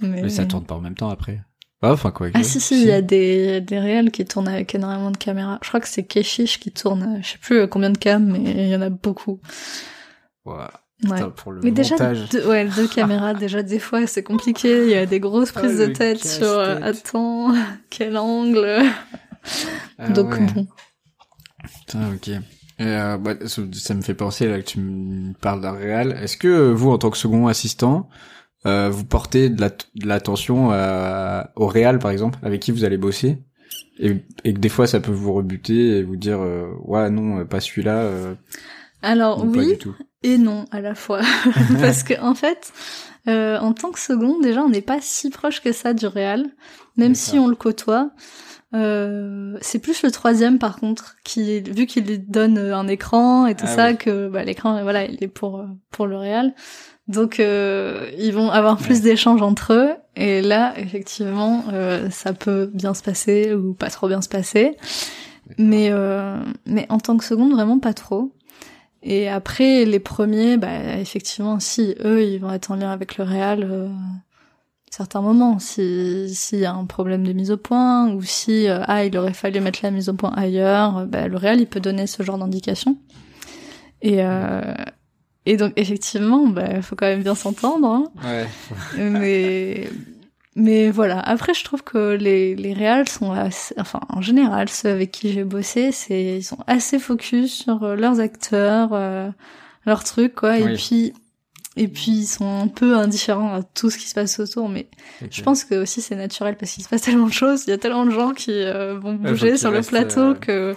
Mais, Mais ça tourne pas en même temps après. Ah, enfin quoi. Ah si, si, il y a des, des réels qui tournent avec énormément de caméras. Je crois que c'est Keshish qui tourne, euh, je sais plus euh, combien de cams, mais il y en a beaucoup. Ouais. Putain, pour le Mais déjà, deux, ouais, deux caméras, déjà, des fois, c'est compliqué. Il y a des grosses Ah, prises de tête sur, euh, attends, quel angle. Ah Donc, ouais. bon. Putain, ok. Et, euh, bah, ça, ça me fait penser là que tu me parles d'un réal. Est-ce que euh, vous, en tant que second assistant, euh, vous portez de la- de l'attention au réal, par exemple, avec qui vous allez bosser, et, et que des fois ça peut vous rebuter et vous dire ouais non, pas celui-là. Alors, ou pas oui du tout. Et non à la fois. Parce que, en fait, euh, en tant que second, déjà, on n'est pas si proche que ça du réal, même si on le côtoie. Euh, c'est plus le troisième par contre qui vu qu'il lui donne euh, un écran et tout Ah ça oui. que bah, l'écran voilà il est pour euh, pour le réal donc euh, ils vont avoir plus Ouais. d'échanges entre eux et là effectivement euh, ça peut bien se passer ou pas trop bien se passer mais euh, mais en tant que seconde vraiment pas trop et après les premiers bah effectivement si eux ils vont être en lien avec le réal euh, certains moments si s'il y a un problème de mise au point ou si euh, ah il aurait fallu mettre la mise au point ailleurs euh, bah, le réal il peut donner ce genre d'indication et euh, et donc effectivement bah faut quand même bien s'entendre hein. Ouais. mais mais voilà. Après je trouve que les les réals sont assez, enfin en général ceux avec qui j'ai bossé c'est ils sont assez focus sur euh, leurs acteurs euh, leurs trucs quoi. Et puis et puis ils sont un peu indifférents à tout ce qui se passe autour mais je pense que aussi c'est naturel parce qu'il se passe tellement de choses il y a tellement de gens qui euh, vont faut bouger sur le plateau euh, que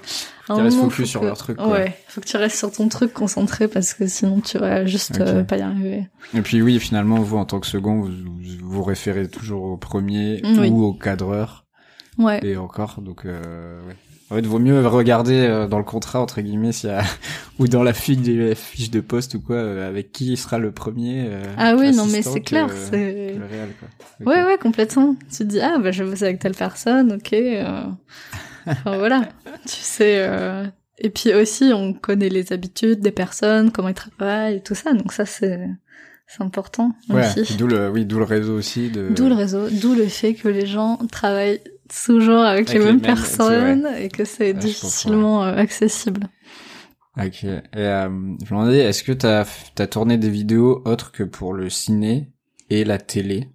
un qu'ils restent moment, focus faut sur que- leur truc, quoi. ouais faut que tu restes sur ton truc concentré parce que sinon tu vas juste euh, pas y arriver Et puis oui, finalement, vous en tant que second, vous vous, référez toujours au premier ou au cadreur. ouais Et encore, donc euh, ouais. En fait, vaut mieux regarder euh, dans le contrat entre guillemets s'il y a ou dans la fiche de la fiche de poste ou quoi euh, avec qui sera le premier. euh, ah oui non mais c'est clair c'est le réel, quoi. Ok. Ouais, ouais, complètement. Tu te dis, ah, bah, je vais bosser avec telle personne, ok. euh. Enfin, voilà. Tu sais, euh, et puis aussi, on connaît les habitudes des personnes, comment ils travaillent et tout ça. Donc ça, c'est, c'est important Ouais, aussi. d'où le oui, d'où le réseau aussi de. D'où le réseau, d'où le fait que les gens travaillent toujours avec, Avec les les mêmes personnes et que c'est comprends, difficilement euh, accessible. Ok. Et euh, je me demandais, est-ce que t'as t'as tourné des vidéos autres que pour le ciné et la télé,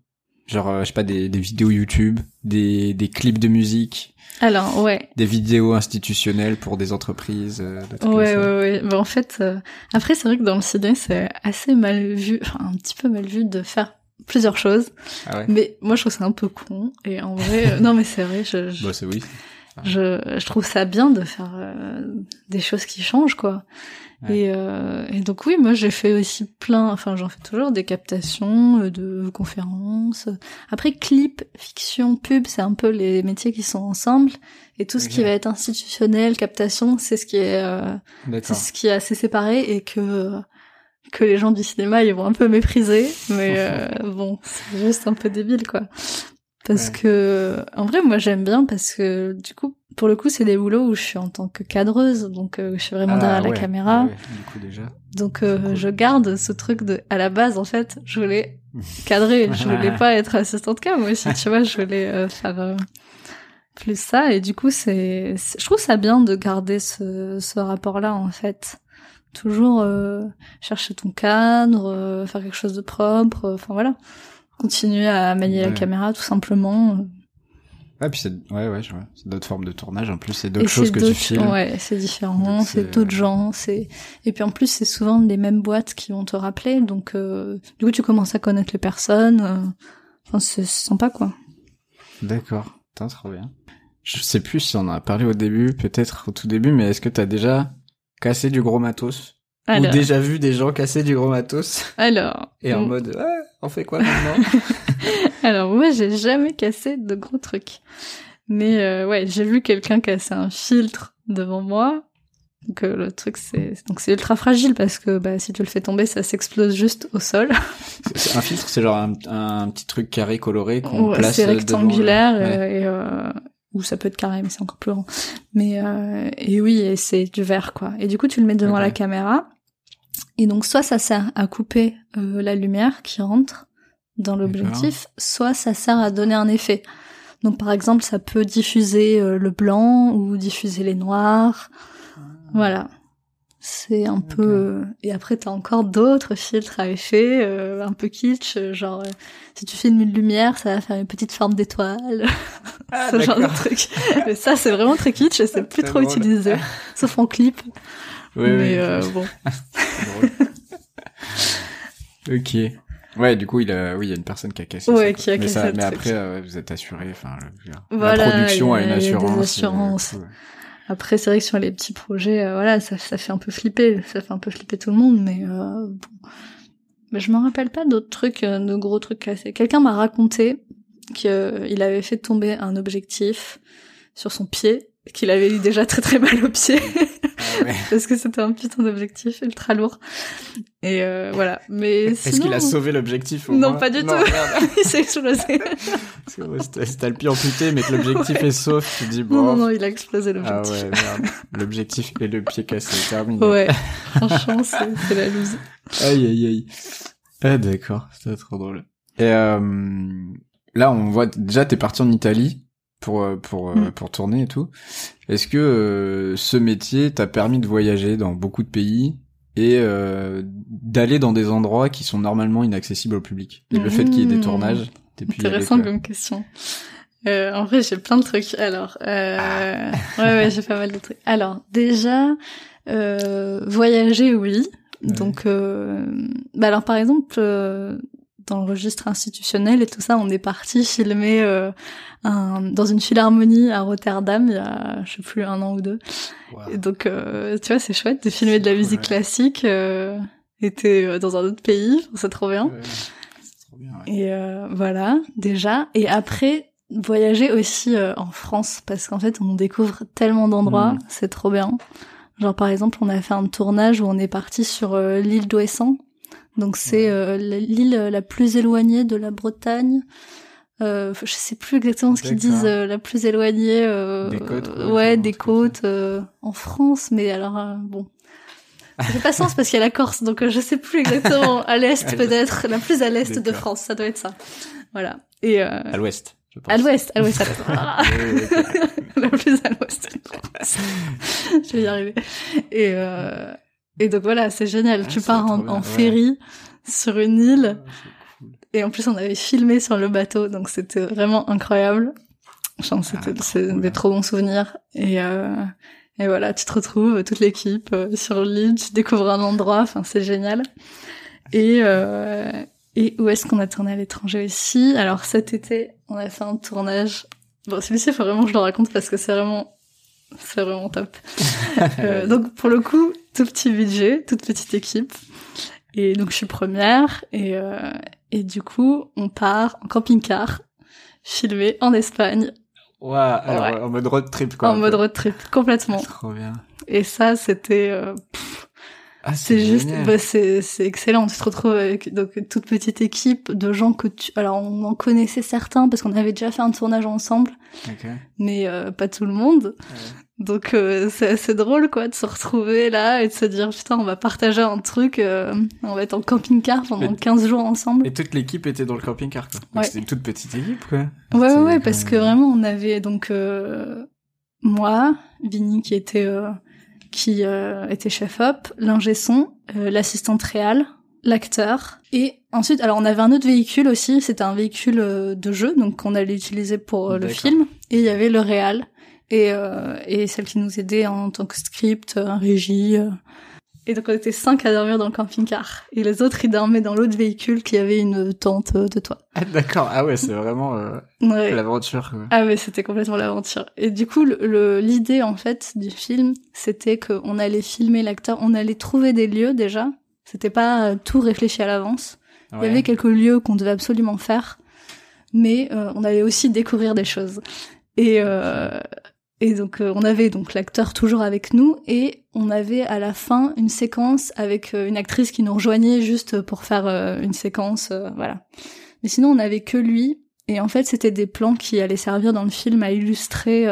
genre euh, je sais pas des des vidéos YouTube, des des clips de musique, Alors, ouais. des vidéos institutionnelles pour des entreprises. euh, des Ouais, ouais, ouais. Bah, en fait, euh, après, c'est vrai que dans le ciné, c'est assez mal vu, enfin, un petit peu mal vu de faire plusieurs choses. Ah ouais. Mais moi, je trouve ça un peu con. Et en vrai, euh, non, mais c'est vrai, je, je, Bah c'est oui. je, je trouve ça bien de faire euh, des choses qui changent, quoi. Ouais. Et, euh, et donc oui, moi j'ai fait aussi plein, enfin j'en fais toujours des captations, euh, de conférences. Après clip, fiction, pub, c'est un peu les métiers qui sont ensemble. Et tout ce qui va être institutionnel, captation, c'est ce qui est euh, c'est ce qui est assez séparé et que que les gens du cinéma ils vont un peu mépriser mais euh, bon c'est juste un peu débile quoi parce Ouais. que en vrai moi j'aime bien parce que du coup pour le coup c'est des boulots où je suis en tant que cadreuse donc euh, je suis vraiment Ah, derrière la caméra Ah ouais, du coup déjà. donc euh, Cool. je garde ce truc de à la base en fait je voulais cadrer je voulais pas être assistante cam moi aussi tu vois je voulais euh, faire euh, plus ça et du coup c'est c'est- je trouve ça bien de garder ce ce rapport là en fait toujours euh, chercher ton cadre euh, faire quelque chose de propre euh, enfin voilà continuer à manier la caméra tout simplement Ouais, puis c'est ouais ouais. C'est d'autres formes de tournage en plus, c'est d'autres choses que tu filmes. ouais c'est différent c'est d'autres gens c'est et puis en plus c'est souvent les mêmes boîtes qui vont te rappeler donc euh, du coup tu commences à connaître les personnes enfin c'est sympa quoi D'accord. Trop bien. Je sais plus si on en a parlé au début, peut-être au tout début, mais est-ce que t'as déjà cassé du gros matos alors Ou déjà vu des gens casser du gros matos alors Et en on- mode, ouais, on fait quoi maintenant? Alors moi, j'ai jamais cassé de gros trucs. Mais euh, ouais, j'ai vu quelqu'un casser un filtre devant moi. Donc euh, le truc c'est donc c'est ultra fragile parce que bah si tu le fais tomber, ça s'explose juste au sol. Un filtre, c'est genre un, un petit truc carré coloré qu'on Ouais, place c'est rectangulaire. Ouais. euh, et euh, ou ça peut être carré mais c'est encore plus grand. Mais euh, et oui, et c'est du verre quoi. Et du coup, tu le mets devant la caméra. Et donc soit ça sert à couper euh, la lumière qui rentre dans l'objectif, soit ça sert à donner un effet. Donc par exemple, ça peut diffuser euh, le blanc ou diffuser les noirs. Voilà. C'est un peu euh, et après t'as encore d'autres filtres à effet euh, un peu kitsch genre euh, si tu filmes une lumière ça va faire une petite forme d'étoile. Ah, ce genre de truc. Mais ça c'est vraiment très kitsch et c'est plus trop drôle. utilisé. Sauf en clip. Ouais, mais ouais, euh, bon. Ok. Ouais, du coup, il a, oui, il y a une personne qui a cassé Ouais, ça, qui a mais cassé ça, mais après, euh, vous êtes assuré, enfin, Voilà, la production a a- une il y a des assurance. assurances. Après c'est vrai que sur les petits projets euh, voilà ça fait un peu flipper ça fait un peu flipper tout le monde mais euh, bon. Mais je me rappelle pas d'autres trucs euh, de gros trucs cassés quelqu'un m'a raconté qu'il avait fait tomber un objectif sur son pied qu'il avait eu déjà très très mal au pied Ah ouais. parce que c'était un putain d'objectif ultra lourd et euh, voilà mais Est-ce sinon qu'il a sauvé l'objectif au Non, moins pas du Non, tout. il s'est explosé ouais, t'as le pied amputé, mais que l'objectif est sauf, tu dis bon. non non il a explosé ah l'objectif ouais, merde. L'objectif et le pied cassé, terminé. ouais franchement c'est c'est la loose Aïe aïe aïe. Ah d'accord, c'était trop drôle. Et euh, là, on voit déjà t'es parti en Italie pour euh, pour euh, Mm. pour tourner et tout. Est-ce que euh, ce métier t'a permis de voyager dans beaucoup de pays et euh, d'aller dans des endroits qui sont normalement inaccessibles au public? Et le fait qu'il y ait des Mm. tournages, Intéressant quoi. comme question. Euh, en vrai, j'ai plein de trucs. Alors, euh, ouais, ouais, j'ai pas mal de trucs. Alors, déjà, euh, voyager, oui. Ouais. Donc, euh, bah alors, par exemple, euh, dans le registre institutionnel et tout ça, on est parti filmer euh, un, dans une philharmonie à Rotterdam il y a, je sais plus, un an ou deux. Waouh. Et donc, euh, tu vois, c'est chouette de filmer de la cool, musique ouais. classique. Euh, et t'es euh, dans un autre pays, c'est trop bien. Ouais, c'est trop bien. ouais. Et euh, voilà, déjà. Et après, voyager aussi euh, en France, parce qu'en fait, on découvre tellement d'endroits, Mhm. c'est trop bien. Genre, par exemple, on a fait un tournage où on est parti sur euh, l'île d'Ouessant. Donc, c'est euh, l'île la plus éloignée de la Bretagne. Euh, je sais plus exactement ce qu'ils disent, euh, la plus éloignée. euh, Des côtes, quoi, ouais, des côtes euh, en France, mais alors euh, bon. Ça fait pas sens parce qu'il y a la Corse, donc euh, je sais plus exactement. À l'est peut-être, la plus à l'est de. France, ça doit être ça. Voilà. Et euh, À l'ouest, je pense. à l'ouest, à l'ouest, à l'ouest. Ah, la plus à l'ouest. je vais y arriver. Et euh, et donc voilà, c'est génial. Ah, tu pars en, ouais. ferry sur une île Ah, cool. et en plus on avait filmé sur le bateau, donc c'était vraiment incroyable. Genre, c'était Ah, c'est cool. des trop bons souvenirs. Et euh, et voilà, tu te retrouves toute l'équipe euh, sur l'île, tu découvres un endroit, enfin c'est génial. Et euh, et où est-ce qu'on a tourné à l'étranger aussi? Alors cet été, on a fait un tournage. Bon, celui-ci, il faut vraiment que je le raconte parce que c'est vraiment c'est vraiment top. Euh, donc pour le coup, tout petit budget, toute petite équipe. Et donc je suis première et euh, et du coup on part en camping-car filmé en Espagne alors, Ouais. en mode road trip, quoi. en mode road trip complètement. Trop bien. Et ça c'était euh, Ah, c'est juste bah, c'est excellent. Tu te retrouves avec donc une toute petite équipe de gens que tu alors on en connaissait certains parce qu'on avait déjà fait un tournage ensemble Ok. mais euh, pas tout le monde. Donc euh, c'est assez drôle quoi de se retrouver là et de se dire putain on va partager un truc, euh, on va être en camping-car pendant Mais- 15 jours ensemble. Et toute l'équipe était dans le camping-car, Ouais. C'était une toute petite équipe, quoi. Ouais ouais ouais parce que vraiment on avait donc euh, moi, Vinny qui était euh, qui euh, était chef op, l'ingé son, euh, l'assistante réal, l'acteur. Et ensuite alors on avait un autre véhicule aussi, c'était un véhicule euh, de jeu donc qu'on allait utiliser pour le film. Et il y avait le réal et euh, et celle qui nous aidait en tant que script, régie. Et donc on était cinq à dormir dans le camping-car et les autres ils dormaient dans l'autre véhicule qui avait une tente euh, de toit. Ah, d'accord. Ah ouais, c'est vraiment euh, Ouais. l'aventure. Ah mais c'était complètement l'aventure. Et du coup, l'idée en fait du film, c'était qu'on allait filmer l'acteur, on allait trouver des lieux déjà. C'était pas euh, tout réfléchi à l'avance. Il y Ouais. avait quelques lieux qu'on devait absolument faire. mais euh, on allait aussi découvrir des choses. Et euh, et donc euh, on avait donc l'acteur toujours avec nous et on avait à la fin une séquence avec euh, une actrice qui nous rejoignait juste pour faire euh, une séquence, voilà. Mais sinon on avait que lui et en fait c'était des plans qui allaient servir dans le film à illustrer.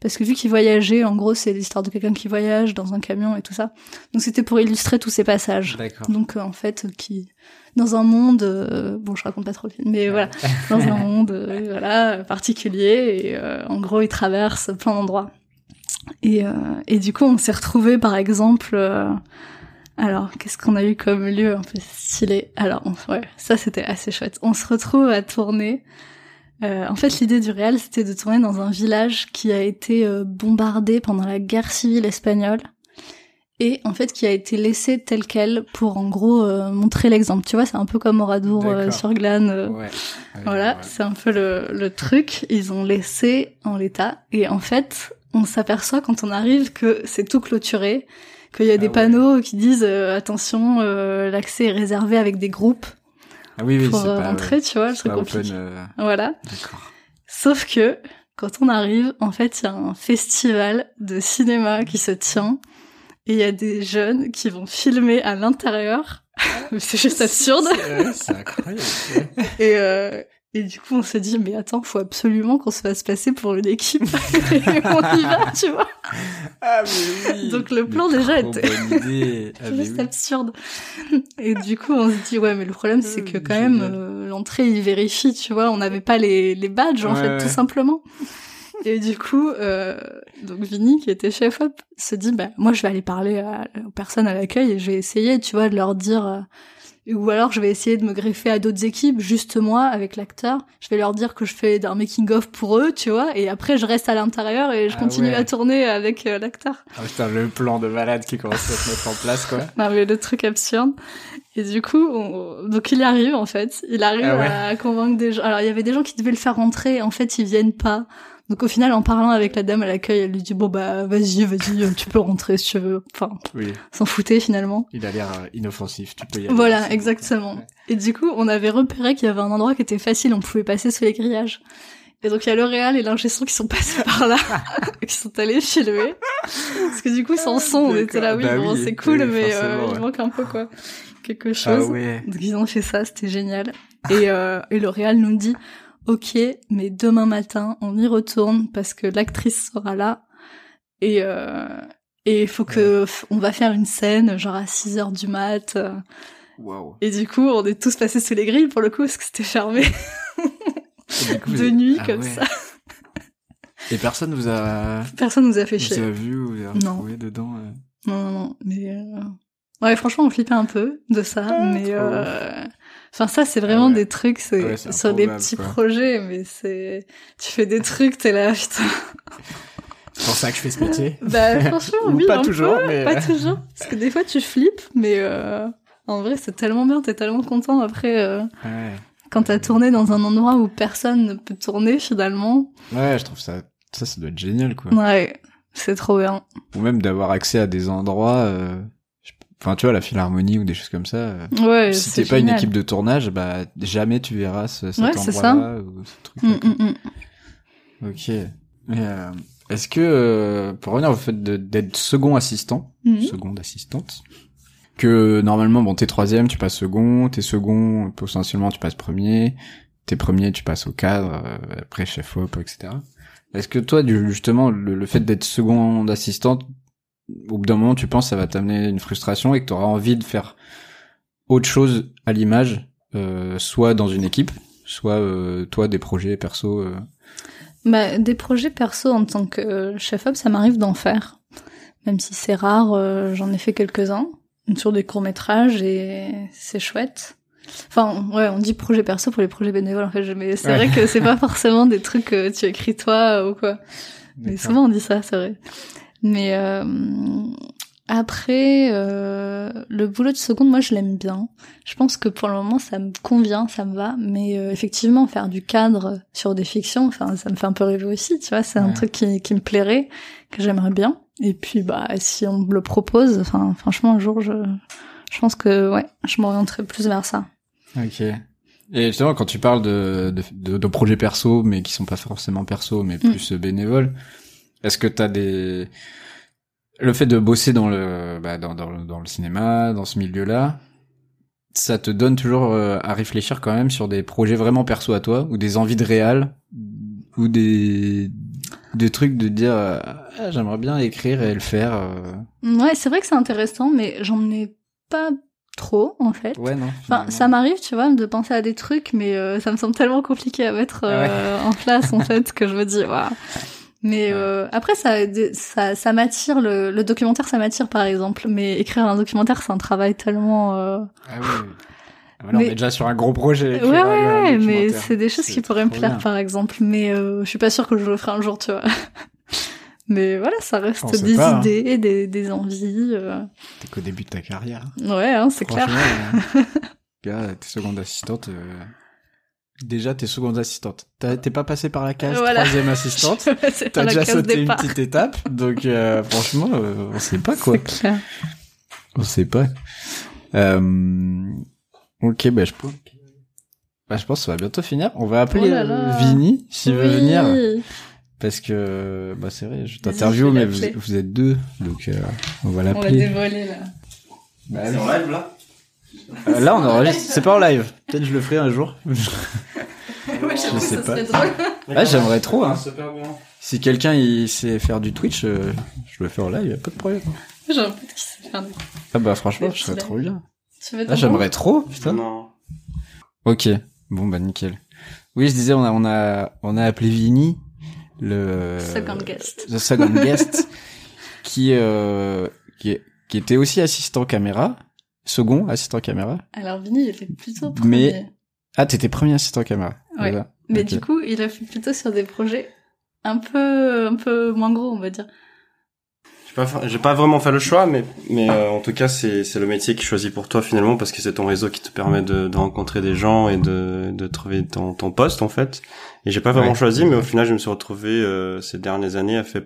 Parce que vu qu'il voyageait, en gros, c'est l'histoire de quelqu'un qui voyage dans un camion et tout ça. Donc c'était pour illustrer tous ces passages. Donc euh, en fait, qui dans un monde, euh, bon, je raconte pas trop le film, mais voilà, dans un monde, euh, voilà, particulier. Et euh, en gros, il traverse plein d'endroits. Et euh, et du coup, on s'est retrouvé, par exemple. euh, alors, qu'est-ce qu'on a eu comme lieu un peu stylé? Alors, on- ouais, ça c'était assez chouette. On se retrouve à tourner. Euh, en fait, l'idée du réel, c'était de tourner dans un village qui a été euh, bombardé pendant la guerre civile espagnole et en fait qui a été laissé tel quel pour en gros euh, montrer l'exemple. Tu vois, c'est un peu comme Oradour euh, sur Glane. euh, Ouais. Voilà, ouais. c'est un peu le, le truc. Ils ont laissé en l'état. Et en fait, on s'aperçoit quand on arrive que c'est tout clôturé, qu'il y a Ah des ouais. panneaux qui disent euh, attention, euh, l'accès est réservé avec des groupes oui, oui, pour euh, pas, rentrer, tu vois, le truc pas open. compliqué. euh, Voilà. Sauf que quand on arrive, en fait, il y a un festival de cinéma qui se tient et il y a des jeunes qui vont filmer à l'intérieur. c'est juste absurde. C'est incroyable. Et, euh, et du coup, on se dit, mais attends, faut absolument qu'on se fasse passer pour une équipe. et on y va, tu vois. Ah mais oui. Donc, le plan, Mais déjà, était-. Ah, juste oui. absurde. Et du coup, on se dit, ouais, mais le problème, c'est que quand même, euh, l'entrée, il vérifie, tu vois. On n'avait pas les, les badges, en fait, ouais. tout simplement. Et du coup, euh, donc Vinny, qui était chef op, se dit, bah, moi, je vais aller parler à- aux personnes à l'accueil et je vais essayer, tu vois, de leur dire, euh, ou alors je vais essayer de me greffer à d'autres équipes, juste moi, avec l'acteur. Je vais leur dire que je fais un making-of pour eux, tu vois, et après, je reste à l'intérieur et je Ah continue ouais. à tourner avec euh, l'acteur. Ah putain, le plan de malade qui commence à se mettre en place, quoi. Non mais le truc absurde. Et du coup, on- donc il arrive en fait, il arrive Ah ouais. à convaincre des gens. Alors il y avait des gens qui devaient le faire rentrer, en fait ils viennent pas. Donc au final, en parlant avec la dame à l'accueil, elle lui dit bon bah vas-y, vas-y, euh, tu peux rentrer si tu veux. Enfin, Oui, s'en foutait finalement. il a l'air euh, inoffensif, tu peux y aller. Voilà, exactement. Ouais. Et du coup, on avait repéré qu'il y avait un endroit qui était facile, on pouvait passer sous les grillages. Et donc il y a L'Oréal et l'ingé qui sont passés par là, qui sont allés filmer. Parce que du coup, sans son, on était là, oui, Bah bon, oui, c'est cool, mais euh, il manque un peu quoi, quelque Ah chose. ouais. Donc ils ont fait ça, c'était génial. Et, euh, et L'Oréal nous dit, ok, mais demain matin, on y retourne parce que l'actrice sera là. Et euh, et il faut que on va faire une scène, genre à 6 heures du mat. euh. Et du coup, on est tous passés sous les grilles pour le coup, parce que c'était fermé coup, de vous- nuit Ah comme ouais. ça. Et personne vous a, Personne nous a fait vous chier. a vu ou vous a Non. retrouvé dedans euh Non, non, non. Mais euh... ouais, franchement, on flippait un peu de ça, mais trop euh... enfin ça, c'est vraiment Ah ouais. des trucs, c'est Ouais, sur des petits quoi. projets, mais c'est tu fais des trucs, t'es là, putain. C'est pour ça que je fais ce métier. Bah franchement, Ou oui, pas un toujours, peu, mais- pas toujours, parce que des fois tu flippes, mais euh... en vrai, c'est tellement bien, t'es tellement content après euh, Ouais. quand t'as tourné dans un endroit où personne ne peut tourner finalement. Ouais, je trouve ça, ça, ça doit être génial, quoi. Ouais, c'est trop bien. Ou même d'avoir accès à des endroits, euh, enfin, tu vois, la philharmonie ou des choses comme ça. euh, Ouais, si t'es pas une équipe de tournage, bah, jamais tu verras ce, cet Ouais, endroit-là ou ce truc-là. Mm, mm, mm. Ok. Euh, est-ce que, euh, pour revenir au fait d'être second assistant, Mhm. seconde assistante, que normalement, bon, t'es troisième, tu passes second, t'es second, potentiellement, tu passes premier, t'es premier, tu passes au cadre, euh, après chef op, etc. Est-ce que toi, du- justement, le, le fait d'être seconde assistante, au bout d'un moment, tu penses que ça va t'amener une frustration et que t'auras envie de faire autre chose à l'image, euh, soit dans une équipe, soit euh, toi des projets perso. euh, Bah, des projets perso en tant que chef op, ça m'arrive d'en faire. Même si c'est rare, j'en ai fait quelques-uns sur des courts-métrages et c'est chouette. Enfin, ouais, on dit projet perso pour les projets bénévoles, en fait, mais c'est Ouais. vrai que c'est pas forcément des trucs que tu écris toi ou quoi. Mais souvent on dit ça, c'est vrai. Mais euh, après, euh, le boulot de seconde, moi je l'aime bien. Je pense que pour le moment ça me convient, ça me va. Mais euh, effectivement, faire du cadre sur des fictions, enfin ça me fait un peu rêver aussi, tu vois. C'est un truc qui, qui me plairait, que j'aimerais bien. Et puis bah si on me le propose, enfin franchement un jour je, je pense que ouais, je m'orienterai plus vers ça. Ok. Et justement, quand tu parles de, de, de, de projets perso, mais qui sont pas forcément perso, mais plus bénévoles, est-ce que t'as des... Le fait de bosser dans le, bah, dans, dans, le- dans le cinéma, dans ce milieu-là, ça te donne toujours euh, à réfléchir quand même sur des projets vraiment perso à toi, ou des envies de réal, ou des, des trucs de dire, euh, ah, j'aimerais bien écrire et le faire. euh. Ouais, c'est vrai que c'est intéressant, mais j'en ai pas trop, en fait. Ouais, non. Enfin, ça m'arrive, tu vois, de penser à des trucs, mais euh, ça me semble tellement compliqué à mettre euh, en place, en fait, que je me dis, waouh. Mais euh, après, ça, ça, ça m'attire, le, le documentaire, ça m'attire, par exemple. Mais écrire un documentaire, c'est un travail tellement... euh, Ah oui. Ah, voilà, Mais- On est déjà sur un gros projet. Ouais, ouais, mais c'est des choses qui pourraient me plaire, bien. par exemple. Mais euh, je suis pas sûre que je le ferai un jour, tu vois. mais voilà, ça reste des pas, hein. idées, des, des envies. euh. T'es qu'au début de ta carrière. Ouais, hein, c'est clair. Franchement, euh, t'es seconde assistante. Déjà, t'es seconde assistante. T'as- T'es pas passé par la case Voilà. troisième assistante. T'as la déjà sauté une petite étape. Donc, euh, franchement, euh, on sait pas quoi. Clair. On sait pas. Euh, ok, bah je pense. Bah, je pense que ça va bientôt finir. On va appeler Oh là euh, là. Vinny s'il veut venir. Parce que, bah c'est vrai, je t'interview, mais vous, l'appeler. vous êtes deux. Donc, euh, on va On va l'appeler. dévoiler, là. Bah, C'est en live là? Euh, là, on enregistre. C'est pas en live. Peut-être je le ferai un jour. Ouais, Je sais ça pas. serait drôle. Ah, j'aimerais trop, hein. Super. Si quelqu'un il sait faire du Twitch, euh, je le fais en live, y a pas de problème. J'ai un pote qui sait faire. Ah bah franchement, je serais trop bien. Veux Ah, j'aimerais trop, putain. Non. Ok, bon bah nickel. Oui, je disais, on a on a on a appelé Vini, le Second guest. the second guest, qui euh, qui, qui était aussi assistant caméra, second assistant caméra. Alors, Vinny, il était plutôt premier. Mais- Ah, t'étais premier assistant caméra. Ouais. Mais du coup, il a fait plutôt sur des projets un peu, un peu moins gros, on va dire. J'ai pas, j'ai pas vraiment fait le choix, mais, mais euh, en tout cas, c'est, c'est le métier qui choisit pour toi finalement, parce que c'est ton réseau qui te permet de, de rencontrer des gens et de, de trouver ton, ton poste en fait. Et j'ai pas vraiment Ouais. choisi, mais au final, je me suis retrouvé euh, ces dernières années à faire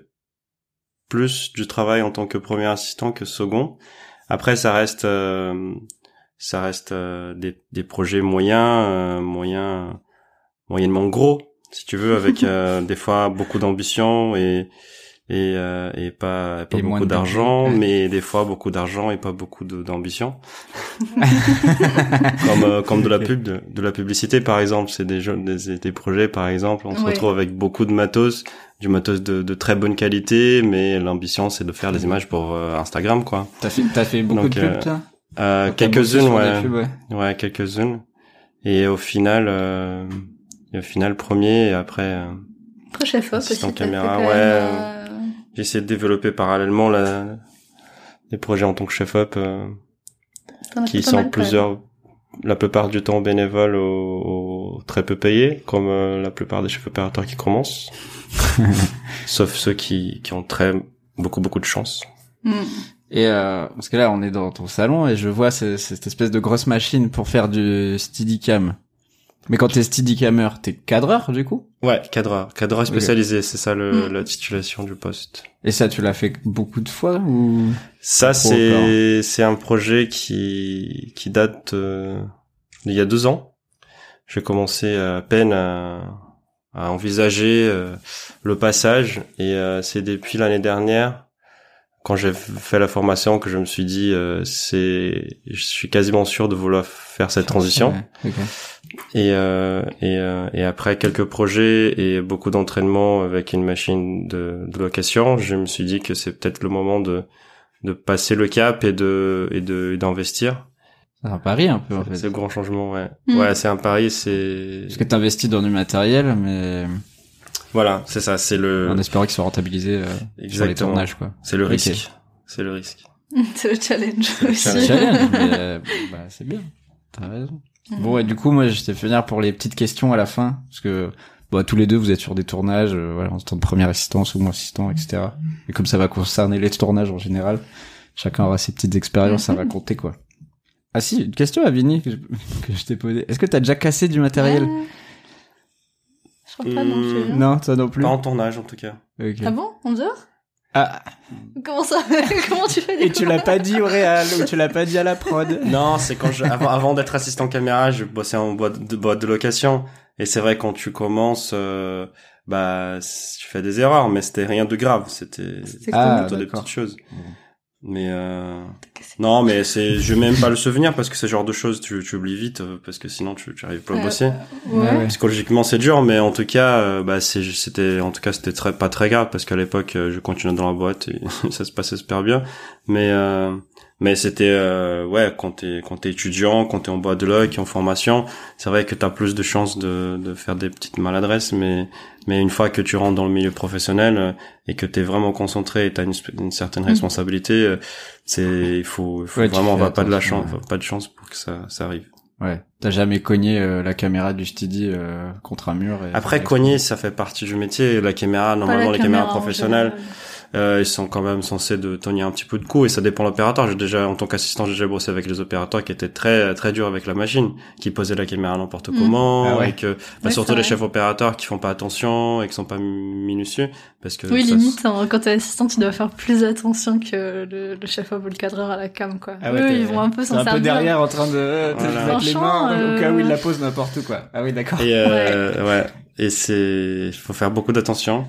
plus du travail en tant que premier assistant que second. Après, ça reste, euh, ça reste euh, des, des projets moyens, euh, moyens, moyennement gros, si tu veux, avec euh, des fois beaucoup d'ambition et et, euh, et pas, pas Et beaucoup d'argent, mais des fois beaucoup d'argent et pas beaucoup d'ambition. comme euh, comme de la pub, de, de la publicité par exemple, c'est des, jeux- des des projets par exemple, on se Ouais. retrouve avec beaucoup de matos, du matos de, de très bonne qualité, mais l'ambition c'est de faire des images pour euh, Instagram quoi. T'as fait t'as fait beaucoup Donc, de pubs, euh, toi? Euh, quelques-unes ouais. pubs, ouais. Ouais, quelques-unes. Et au final, euh, et au final premier et après, euh, Après, chef op aussi, Assistant t'as fait caméra, ouais. euh, j'ai essayé de développer parallèlement la, des projets en tant que chef-op euh, qui sont plusieurs, la plupart du temps bénévoles ou, ou très peu payés, comme euh, la plupart des chefs opérateurs qui commencent, sauf ceux qui, qui ont très beaucoup beaucoup de chance. Mm. Et euh, parce que là, on est dans ton salon et je vois ce- cette espèce de grosse machine pour faire du steadicam. Mais quand t'es steadicammer, t'es cadreur du coup? Ouais, cadreur, cadreur spécialisé, c'est ça le, Mm. la titulation du poste. Et ça, tu l'as fait beaucoup de fois ou? Ça, c'est c'est un projet qui qui date euh, d'il y a deux ans. J'ai commencé à peine à, à envisager euh, le passage et euh, c'est depuis l'année dernière quand j'ai fait la formation que je me suis dit euh, c'est je suis quasiment sûr de vouloir faire cette transition. Ouais. Et, euh, et, euh, et après quelques projets et beaucoup d'entraînement avec une machine de, de location, je me suis dit que c'est peut-être le moment de, de passer le cap et de et de d'investir. C'est un pari un peu en C'est fait. c'est le grand changement, ouais. Mm. Ouais, c'est un pari, c'est Parce que t'investis dans du matériel, mais voilà, c'est ça, c'est le en espérant qu'il soit rentabilisé euh, sur les exactement. tournages quoi. C'est le risque. C'est le risque. C'est le challenge le aussi. C'est un challenge, mais euh, bah, c'est bien. T'as raison. Mm. Bon, et du coup, moi, je t'ai fait venir pour les petites questions à la fin, parce que bah, tous les deux, vous êtes sur des tournages, euh, voilà, en tant que premier assistant, second assistant, etc. Et comme ça va concerner les tournages en général, chacun aura ses petites expériences à Mhm. raconter, quoi. Ah si, une question à Vinny que je, t'ai posée. Est-ce que t'as déjà cassé du matériel Ouais. Je crois pas non plus. hein. Non, toi non plus. Pas en tournage en tout cas. Ah bon En dehors Ah, Comment ça Comment tu fais et tu l'as pas dit au réal ou tu l'as pas dit à la prod. Non, c'est quand je, avant, avant d'être assistant caméra, je bossais en boîte de, boîte de location. Et c'est vrai, quand tu commences, euh, bah, tu fais des erreurs, mais c'était rien de grave. C'était C'est Ah, plutôt des petites choses. Mmh. Mais euh, non, mais c'est, je vais même pas le souvenir parce que ce genre de choses, tu, tu oublies vite euh, parce que sinon tu, tu arrives pas à Euh, bosser. Ouais. Ouais. Psychologiquement, c'est dur, mais en tout cas, euh, bah, c'est, c'était, en tout cas, c'était très, pas très grave parce qu'à l'époque, euh, je continuais dans la boîte et ça se passait super bien. Mais, euh, mais c'était, euh, ouais, quand t'es, quand t'es étudiant, quand t'es en boîte de loc, en formation, c'est vrai que t'as plus de chances de, de faire des petites maladresses, mais, mais une fois que tu rentres dans le milieu professionnel euh, et que t'es vraiment concentré et t'as une, sp- une certaine Mm. responsabilité, euh, c'est, il faut, il faut Ouais, tu vraiment, on va pas de la chance, ouais. pas de chance pour que ça, ça arrive. Ouais. T'as jamais cogné euh, la caméra du steady euh, contre un mur. et- Après, cogner, ça fait partie du métier. La caméra, normalement, la les caméras professionnelles, général. Euh, ils sont quand même censés de tenir un petit peu de coup et ça dépend de l'opérateur. J'ai déjà, en tant qu'assistant, j'ai déjà bossé avec les opérateurs qui étaient très, très durs avec la machine, qui posaient la caméra n'importe Mm. comment Ah ouais. et que, bah, Ouais, surtout les chefs opérateurs qui font pas attention et qui sont pas minutieux parce que Oui, ça- limite, hein, quand t'es assistant, tu dois faire plus attention que le, le chef ou le cadreur à la cam, quoi. Ah ouais, Eux, ils vont un peu s'en un peu servir. derrière en train de, Voilà. mettre les mains au cas où il euh, la pose n'importe où quoi. Ah oui d'accord. Et euh, ouais. Et c'est, faut faire beaucoup d'attention.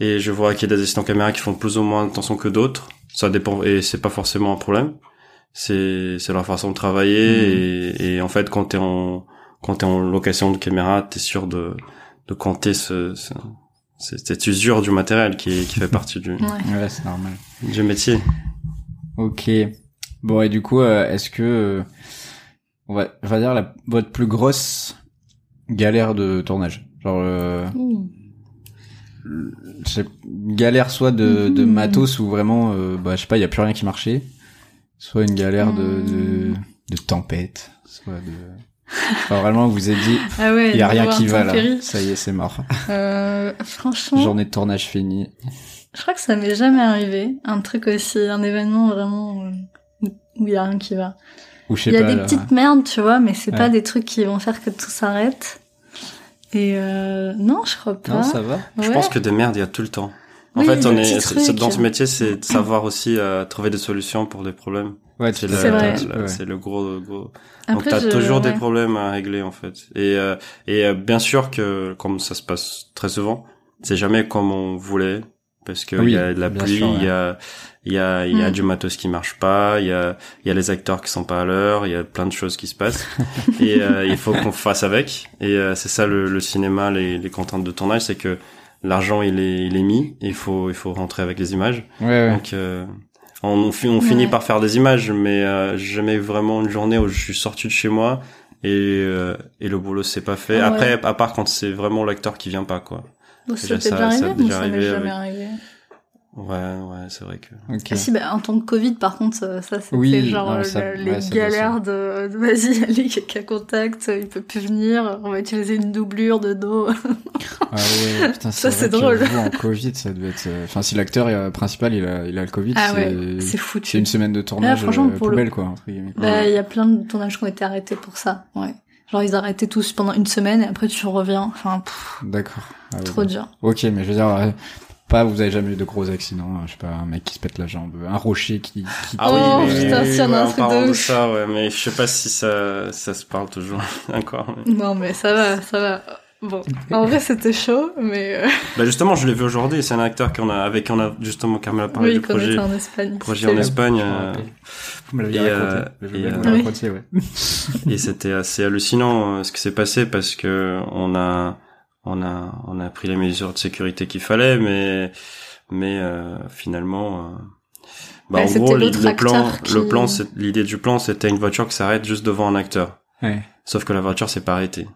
Et je vois qu'il y a des assistants caméra qui font plus ou moins attention que d'autres. Ça dépend, et c'est pas forcément un problème. C'est, c'est leur façon de travailler. Et, et en fait, quand t'es en, quand t'es en location de caméra, t'es sûr de, de compter ce, ce- cette cette usure du matériel qui, qui fait partie du, Ouais. Ouais c'est normal. du métier. Ok. Bon et du coup euh, est-ce que euh, on va on va dire la votre plus grosse galère de tournage? Genre euh. Une galère soit de, de Mhm. matos ou vraiment euh, bah je sais pas il y a plus rien qui marchait soit une galère de, de Mhm. de tempête soit de enfin, vraiment vous vous êtes dit Ah ouais, il y a rien qui va là ça y est c'est mort Euh, franchement, journée de tournage finie je crois que ça m'est jamais arrivé. Un truc aussi, un événement vraiment euh, où il y a rien qui va. ou je sais Il y a pas des là, petites merdes, tu vois, mais c'est Ouais. pas des trucs qui vont faire que tout s'arrête. Et euh, non, je crois pas. non ça va Je pense que des merdes, il y a tout le temps. En Oui, fait, on est, c'est- c'est- dans ce métier, c'est de savoir aussi euh, trouver des solutions pour des problèmes. ouais C'est tu- le, C'est vrai. le- ouais. c'est le gros, gros. Après, Donc t'as je- toujours des problèmes à régler en fait. Et euh, et euh, bien sûr que comme ça se passe très souvent, c'est jamais comme on voulait parce que Oui, il y a de la pluie, ouais. il y a il y a il y a Mm. du matos qui marche pas, il y a il y a les acteurs qui sont pas à l'heure, il y a plein de choses qui se passent et euh, il faut qu'on fasse avec. Et euh, c'est ça le, le cinéma, les les contraintes de tournage, c'est que l'argent il est il est mis, il faut il faut rentrer avec les images. ouais ouais Donc euh, on, on, fi- on finit par faire des images, mais euh, j'ai jamais eu vraiment une journée où je suis sorti de chez moi et euh, et le boulot s'est pas fait. Ah Après, ouais. à part quand c'est vraiment l'acteur qui vient pas quoi. Déjà, C'était ça- déjà ça arrivé, a ça m'est arrivé jamais avec- arrivé. Ouais, ouais, c'est vrai que. ok Ah si, bah, en tant que Covid, par contre, euh, ça, c'était Oui, genre non, euh, ça- les ouais, galères de, de vas-y, allez, quelqu'un contact, il peut plus venir, on va utiliser une doublure de dos. Ah ouais, putain, Ça, c'est drôle. Vous, en Covid, ça devait être. euh, Enfin, si l'acteur euh, principal il a, il a le Covid, Ah ouais, c'est c'est foutu. c'est une semaine de tournage franchement, euh, pour le- poubelle quoi. Entre guillemets. Bah, il y a plein de tournages qui ont été arrêtés pour ça, ouais. Genre, ils arrêtaient tous pendant une semaine et après tu reviens. Enfin, D'accord. Ah ouais, trop dur. Ok, mais je veux dire, euh, pas vous avez jamais eu de gros accidents. hein, Je sais pas, un mec qui se pète la jambe, un rocher qui. qui Ah Oh, oui, mais- putain, a un ouais, truc de de ouf. ça, ouais, mais je sais pas si ça ça se parle toujours encore. mais- Non, mais ça va, ça va. Bon, en vrai, c'était chaud, mais euh, Bah justement, je l'ai vu aujourd'hui. C'est un acteur qu'on a avec qui on a justement Carmela parlé oui, du projet en Espagne. projet en Espagne. Euh. Vous me l'aviez et, raconté. euh, et, euh, Oui. ouais. et c'était assez hallucinant ce qui s'est passé parce que on a on a on a pris les mesures de sécurité qu'il fallait mais mais euh, finalement euh, bah en gros le plan qui- le plan c'est- l'idée du plan c'était une voiture qui s'arrête juste devant un acteur Ouais. sauf que la voiture s'est pas arrêtée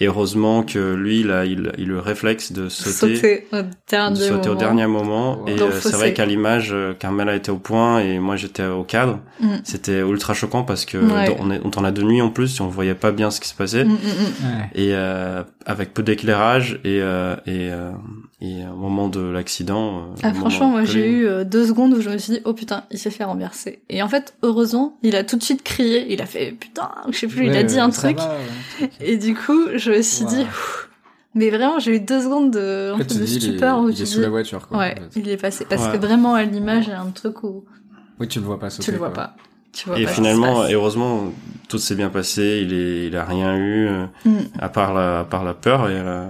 et heureusement que lui il a il, il a le réflexe de sauter Sauter au de dernier sauter au moment. dernier moment Wow. et euh, c'est vrai qu'à l'image euh, Carmela était au point et moi j'étais au cadre Mm. c'était ultra choquant parce que Ouais. dans- on, est, on tournait de nuit en plus et on voyait pas bien ce qui se passait Mm, mm, mm. Ouais. et euh, avec peu d'éclairage et euh, et euh, et au moment de l'accident euh, Ah, franchement, moi, j'ai eu euh, deux secondes où je me suis dit, oh putain, il s'est fait renverser. Et en fait, heureusement, il a tout de suite crié, il a fait, putain, je sais plus, il a dit un truc. va, ouais. Et du coup, je me suis Wow. dit, Mais vraiment, j'ai eu deux secondes de, En fait, de dis, il est, stupeur où il tu est dis, sous la voiture, quoi. ouais, en fait. il est passé. Parce Ouais. que vraiment, à l'image, il y a un truc où Oui, tu le vois pas sauter. tu le vois quoi. pas. Tu vois Et pas finalement, et heureusement, tout s'est bien passé. Il est, il a rien eu euh, Mm, à part la, à part la peur et la-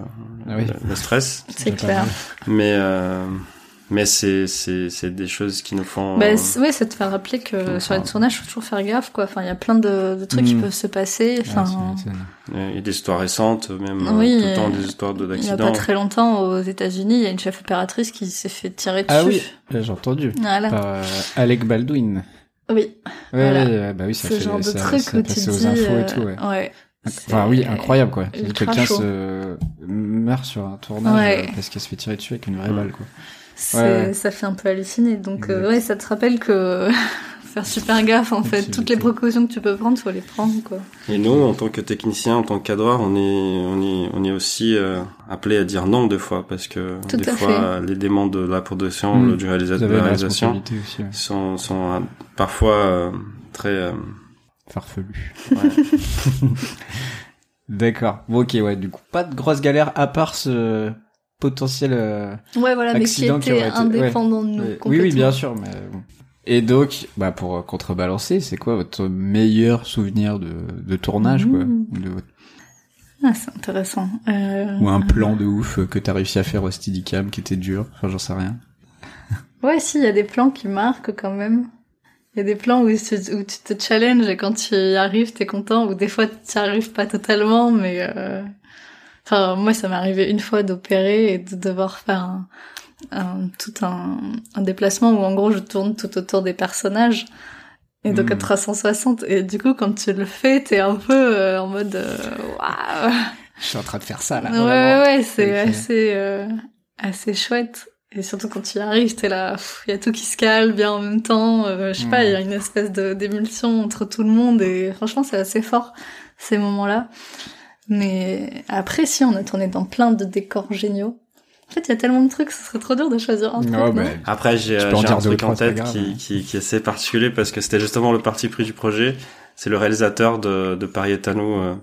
Ah oui. le, le stress. c'est clair. Mais euh, mais c'est c'est c'est des choses qui nous font. Bah, euh, c'est- ouais, ça te fait rappeler que Enfin, sur les tournages, faut toujours faire gaffe, quoi. Enfin, il y a plein de, de trucs qui Mm. peuvent se passer. Enfin, euh, il y a des histoires récentes, même euh, Oui, tout le temps des histoires de il y a pas d'accidents. très longtemps, aux États-Unis, il y a une chef opératrice qui s'est fait tirer dessus. Ah oui, j'ai entendu. Voilà. Par euh, Alec Baldwin. Oui. Ouais, Voilà. ouais, bah oui, ça Ce fait genre de ça, truc ça où tu aux infos et tout, ouais. ouais. Enfin oui, incroyable quoi. Quelqu'un se meurt sur un tournage Ouais. euh, parce qu'elle se fait tirer dessus avec une vraie balle quoi. C'est- Ouais. Ça fait un peu halluciner. Donc, euh, ouais, ça te rappelle que faire super gaffe, en fait. Toutes les précautions que tu peux prendre, faut les prendre, quoi. Et nous, en tant que technicien, en tant que cadreur, on est on est on est aussi euh, appelé à dire non des fois parce que Tout des fois les demandes de la production, Mm. le- du réalisa- Vous de la réalisation aussi, ouais. sont sont euh, parfois euh, très euh, farfelu. ouais. D'accord. Bon ok ouais, du coup pas de grosse galère à part ce potentiel euh, Ouais, voilà, mais qui Accident qui était été- indépendant de nous. Ouais. Oui, oui, bien sûr, mais bon. Et donc, bah pour euh, contrebalancer, c'est quoi votre meilleur souvenir de, de tournage, quoi Mmh. de votre- Ah, c'est intéressant. Euh... Ou un plan de ouf que t'as réussi à faire au Steadicam qui était dur, enfin j'en sais rien. Ouais, si, il y a des plans qui marquent quand même. Il y a des plans où tu, où tu te challenges et quand tu y arrives, t'es content, ou des fois tu n'y arrives pas totalement, mais... Euh... Enfin, moi, ça m'est arrivé une fois d'opérer et de devoir faire un, un- tout un, un déplacement où, en gros, je tourne tout autour des personnages. Et donc, à Mm. 360. Et du coup, quand tu le fais, t'es un peu euh, en mode... euh, Waouh Je suis en train de faire ça là. Ouais, ouais, ouais, c'est assez, euh, assez chouette. Et surtout quand tu y arrives, t'es là, il y a tout qui se cale bien en même temps. euh, je sais pas, Mm. il y a une espèce de d'émulsion entre tout le monde et franchement, c'est assez fort ces moments-là. Mais après, si on a tourné dans plein de décors géniaux. En fait, il y a tellement de trucs, ce serait trop dur de choisir un truc. Oh, non bah, Après, j'ai euh, un truc en tête qui, qui, qui est assez particulier parce que c'était justement le parti pris du projet. C'est le réalisateur de, de nous euh,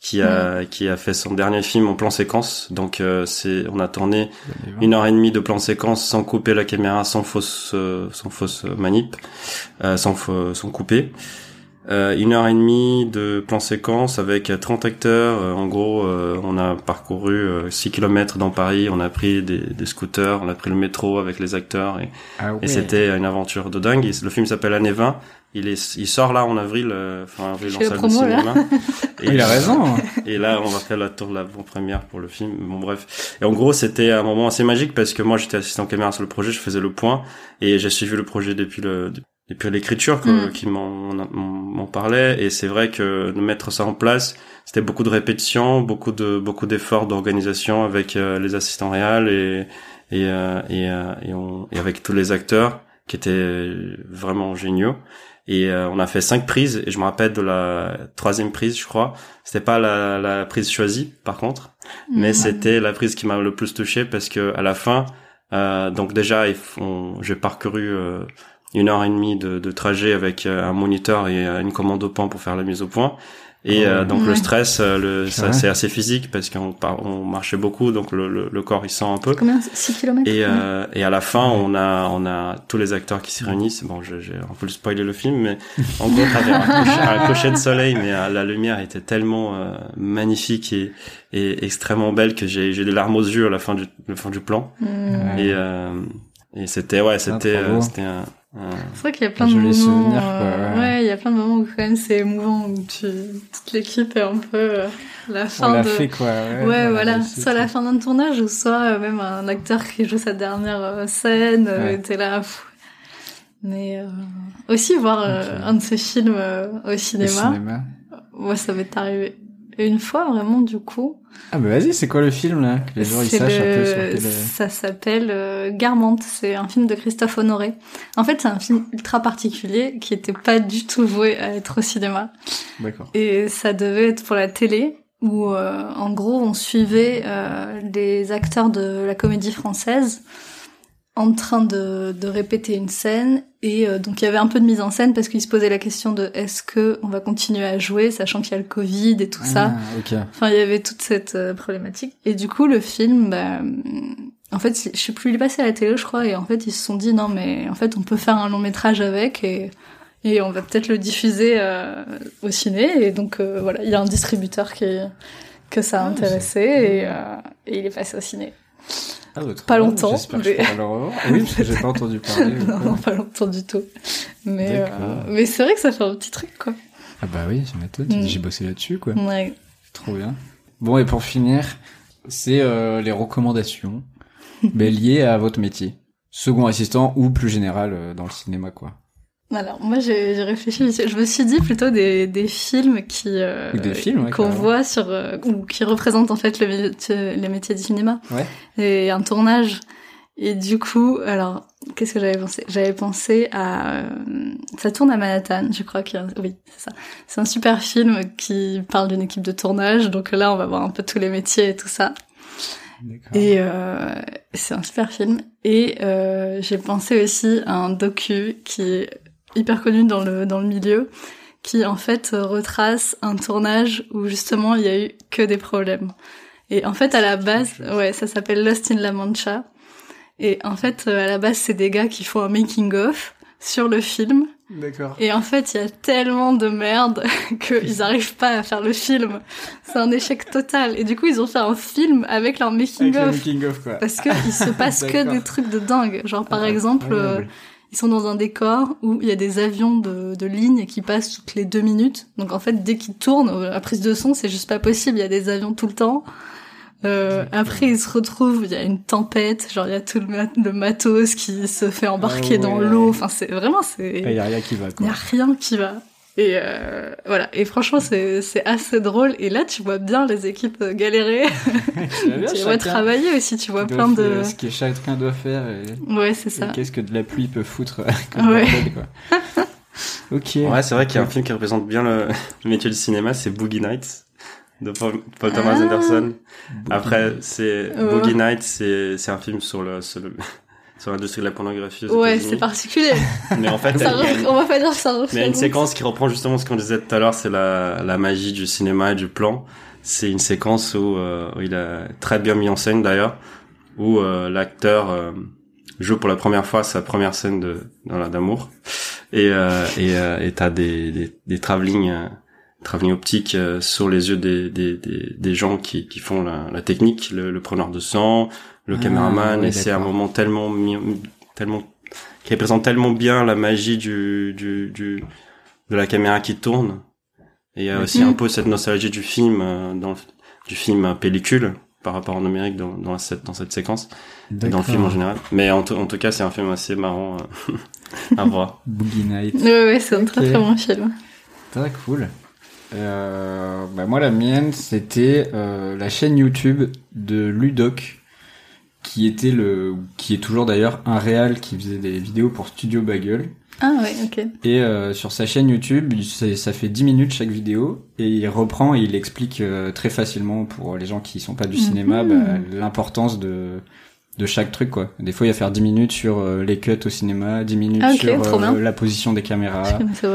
qui a qui a fait son dernier film en plan séquence. Donc euh, c'est on a tourné une heure et demie de plan séquence sans couper la caméra, sans fausse euh, sans fausse manip, euh, sans sans couper. Euh, une heure et demie de plan séquence avec 30 acteurs. Euh, en gros, euh, on a parcouru euh, 6 kilomètres dans Paris. On a pris des, des scooters, on a pris le métro avec les acteurs et, Ah ouais. et c'était une aventure de dingue. Le film s'appelle Année 20. Il est, il sort là en avril, euh, fin avril en salle promo, de là. cinéma. Et, Il a raison. hein. et là, on va faire la tour de la première pour le film. Bon, bref. Et en gros, c'était un moment assez magique parce que moi, j'étais assistant caméra sur le projet, je faisais le point et j'ai suivi le projet depuis le depuis l'écriture Mm. qui m'en parlait. Et c'est vrai que de mettre ça en place, c'était beaucoup de répétitions, beaucoup de beaucoup d'efforts d'organisation avec euh, les assistants réels et et euh, et, euh, et, on- et avec tous les acteurs qui étaient vraiment géniaux. Et euh, on a fait cinq prises et je me rappelle de la troisième prise, je crois. C'était pas la, la prise choisie, par contre, mais Mhm. c'était la prise qui m'a le plus touché parce que à la fin, euh, donc déjà, j'ai parcouru euh, une heure et demie de, de trajet avec euh, un moniteur et euh, une commande au point pour faire la mise au point. Et euh, donc ouais. le stress, euh, le, C'est ça c'est assez physique parce qu'on on marchait beaucoup, donc le, le, le corps il sent un peu. Combien? 6 km Et, euh, et à la fin, on a, on a tous les acteurs qui se réunissent. Bon, je- j'ai un peu spoilé le film, mais en gros, t'avais un, coucher- de soleil, mais euh, la lumière était tellement euh, magnifique et, et extrêmement belle que j'ai j'ai des larmes aux yeux à la fin du, la fin du plan. Hmm. Et, euh, et c'était, ouais, c'était, euh, c'était un- C'est vrai qu'il y a plein de moments. souvenir, quoi, euh, ouais. ouais, il y a plein de moments où quand même c'est émouvant, où tu, toute l'équipe est un peu euh, la On fin l'a de. fait quoi. Ouais, Ouais, on voilà. Soit la quoi. fin d'un tournage, ou soit euh, même un acteur qui joue sa dernière euh, scène, euh, Ouais. t'es là. pff. Mais euh, aussi voir euh, Ok. un de ces films au Au cinéma, cinéma. moi ça m'est arrivé une fois vraiment du coup. Ah bah vas-y, c'est quoi le film là Que les gens ils sachent un peu sur quel... Ça s'appelle euh, Garmente, c'est un film de Christophe Honoré. En fait, c'est un film ultra particulier qui était pas du tout voué à être au cinéma. D'accord. Et ça devait être pour la télé, où euh, en gros on suivait euh, les acteurs de la comédie française en train de, de répéter une scène et euh, donc il y avait un peu de mise en scène parce qu'il se posait la question de est-ce que on va continuer à jouer sachant qu'il y a le Covid et tout ça. Ah, ok. Enfin, il y avait toute cette euh, problématique. Et du coup, le film, bah, en fait, je sais plus, il est passé à la télé, je crois, et en fait, ils se sont dit non, mais en fait, on peut faire un long métrage avec et et on va peut-être le diffuser euh, au ciné. Et donc euh, voilà, il y a un distributeur qui que ça a Ah, intéressé et, euh, et il est passé au ciné. Ah, Pas bien. longtemps, que je. Oui, parce que j'ai pas entendu parler. non, non, pas longtemps du tout. Mais euh, mais c'est vrai que ça fait un petit truc quoi. Ah bah oui, je m'étonne. Mm. J'ai bossé là-dessus, quoi. Ouais. Trop bien. Bon, et pour finir, c'est euh, les recommandations mais liées à votre métier. Second assistant ou plus général euh, dans le cinéma, quoi. Alors moi j'ai réfléchi, je me suis dit plutôt des, des films qui euh, Ou des films, ouais, qu'on voit sur euh, ou qui représentent en fait le métier- les métiers du cinéma Ouais. et un tournage. Et du coup, alors qu'est-ce que j'avais pensé? J'avais pensé à euh, ça tourne à Manhattan, je crois qu'il y a un- oui c'est ça. C'est un super film qui parle d'une équipe de tournage, donc là on va voir un peu tous les métiers et tout ça. Et euh, c'est un super film. Et euh, j'ai pensé aussi à un docu qui est hyper connu dans le dans le milieu, qui en fait retrace un tournage où justement il y a eu que des problèmes. Et en fait à la base, ouais, ça s'appelle Lost in La Mancha. Et en fait euh, à la base c'est des gars qui font un making of sur le film. D'accord. Et en fait, il y a tellement de merde qu'ils n'arrivent pas à faire le film. C'est un échec total. Et du coup, ils ont fait un film avec leur Avec making quoi. Parce que il se passe que des trucs de dingue. Genre par Ah, exemple, euh. Ils sont dans un décor où il y a des avions de, de ligne qui passent toutes les deux minutes. Donc en fait, dès qu'ils tournent, euh, la prise de son, c'est juste pas possible. Il y a des avions tout le temps. Euh, après, ils se retrouvent, il y a une tempête, genre il y a tout le, mat- le matos qui se fait embarquer Ah dans l'eau. Enfin, c'est vraiment, c'est Il y a rien qui va, il y a rien qui va. Et euh, voilà. Et franchement, c'est c'est assez drôle. Et là, tu vois bien les équipes galérer. Tu vois bien, tu vois chacun travailler aussi. Tu vois plein de. Ce que chacun doit faire et, Ouais, c'est et ça. qu'est-ce que de la pluie peut foutre comme Ouais. bordel, quoi. ok. Ouais, c'est vrai qu'il y a un film qui représente bien le, le métier du cinéma, c'est Boogie Nights de Paul, Paul Thomas Ah. Anderson. Après, c'est. Boogie Nights, c'est c'est un film sur le sur le sur l'industrie de la pornographie aux Ouais, c'est particulier. Mais en fait, Ça une- On va pas dire ça mais il y a une séquence qui reprend justement ce qu'on disait tout à l'heure, c'est la la magie du cinéma et du plan. C'est une séquence où, euh, où il a très bien mis en scène d'ailleurs, où euh, l'acteur euh, joue pour la première fois sa première scène de voilà, d'amour et euh, et euh, et t'as des des, des travelling travelling optiques euh, sur les yeux des des des, des gens qui qui font la, la technique, le, le preneur de sang, le Ah, caméraman et c'est un moment tellement tellement qui représente tellement bien la magie du du du de la caméra qui tourne et il y a aussi Mhm. un peu cette nostalgie du film euh, dans le- du film pellicule par rapport au numérique dans dans cette dans cette séquence et dans le film en général mais en, tout- en tout cas c'est un film assez marrant euh, à voir Boogie Night. Ouais, ouais, c'est un très très bon film. Très cool. Euh, bah moi la mienne c'était euh, la chaîne YouTube de Ludoc qui était le qui est toujours d'ailleurs un réal qui faisait des vidéos pour Studio Bagel Ah ouais, ok. et euh, sur sa chaîne YouTube ça fait 10 minutes chaque vidéo et il reprend et il explique euh, très facilement pour les gens qui sont pas du cinéma Mhm. bah, l'importance de de chaque truc quoi. Des fois il va faire 10 minutes sur euh, les cuts au cinéma, 10 minutes Ah, sur euh, la position des caméras. Je.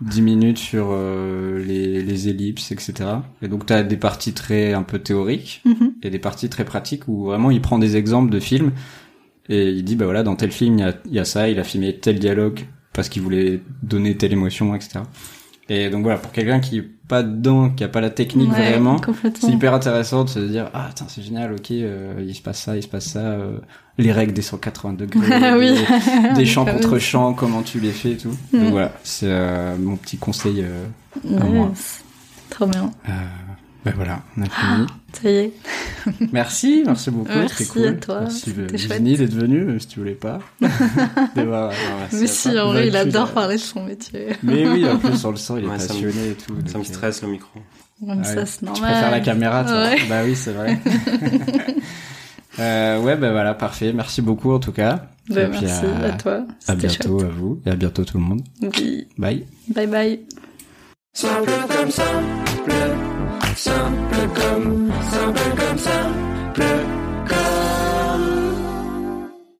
10 minutes sur euh, les, les ellipses, etc. Et donc t'as des parties très un peu théoriques Mhm. et des parties très pratiques où vraiment il prend des exemples de films et il dit bah voilà dans tel film il y a, il y a ça, il a filmé tel dialogue parce qu'il voulait donner telle émotion, etc. Et donc voilà pour quelqu'un qui pas dedans, qui a pas la technique Ouais, vraiment, c'est hyper intéressant de se dire ah c'est génial ok euh, il se passe ça il se passe ça euh, les règles des 180 degrés oui. des, des champs contre champs comment tu les fais et tout Mm. donc voilà c'est euh, mon petit conseil euh, à moi. Trop bien. ben voilà on a fini Ça y est. merci merci beaucoup Merci très cool à toi, merci euh, chouette. Virginie d'être venue même si tu voulais pas merci Mais à si, toi. en vrai, il Vaincu, adore parler de son métier. mais oui en plus on le sent il est Ouais, passionné et tout ça me euh, stresse le micro Comme Ouais. ça, c'est Tu normal. préfères la caméra, toi Ouais. Bah oui, c'est vrai. euh, ouais, bah voilà, parfait. Merci beaucoup en tout cas. Bah, Et puis merci à, à toi. à bientôt à vous et à bientôt tout le monde. chouette. Oui. Bye. Bye bye. Simple comme simple, simple comme, simple comme simple.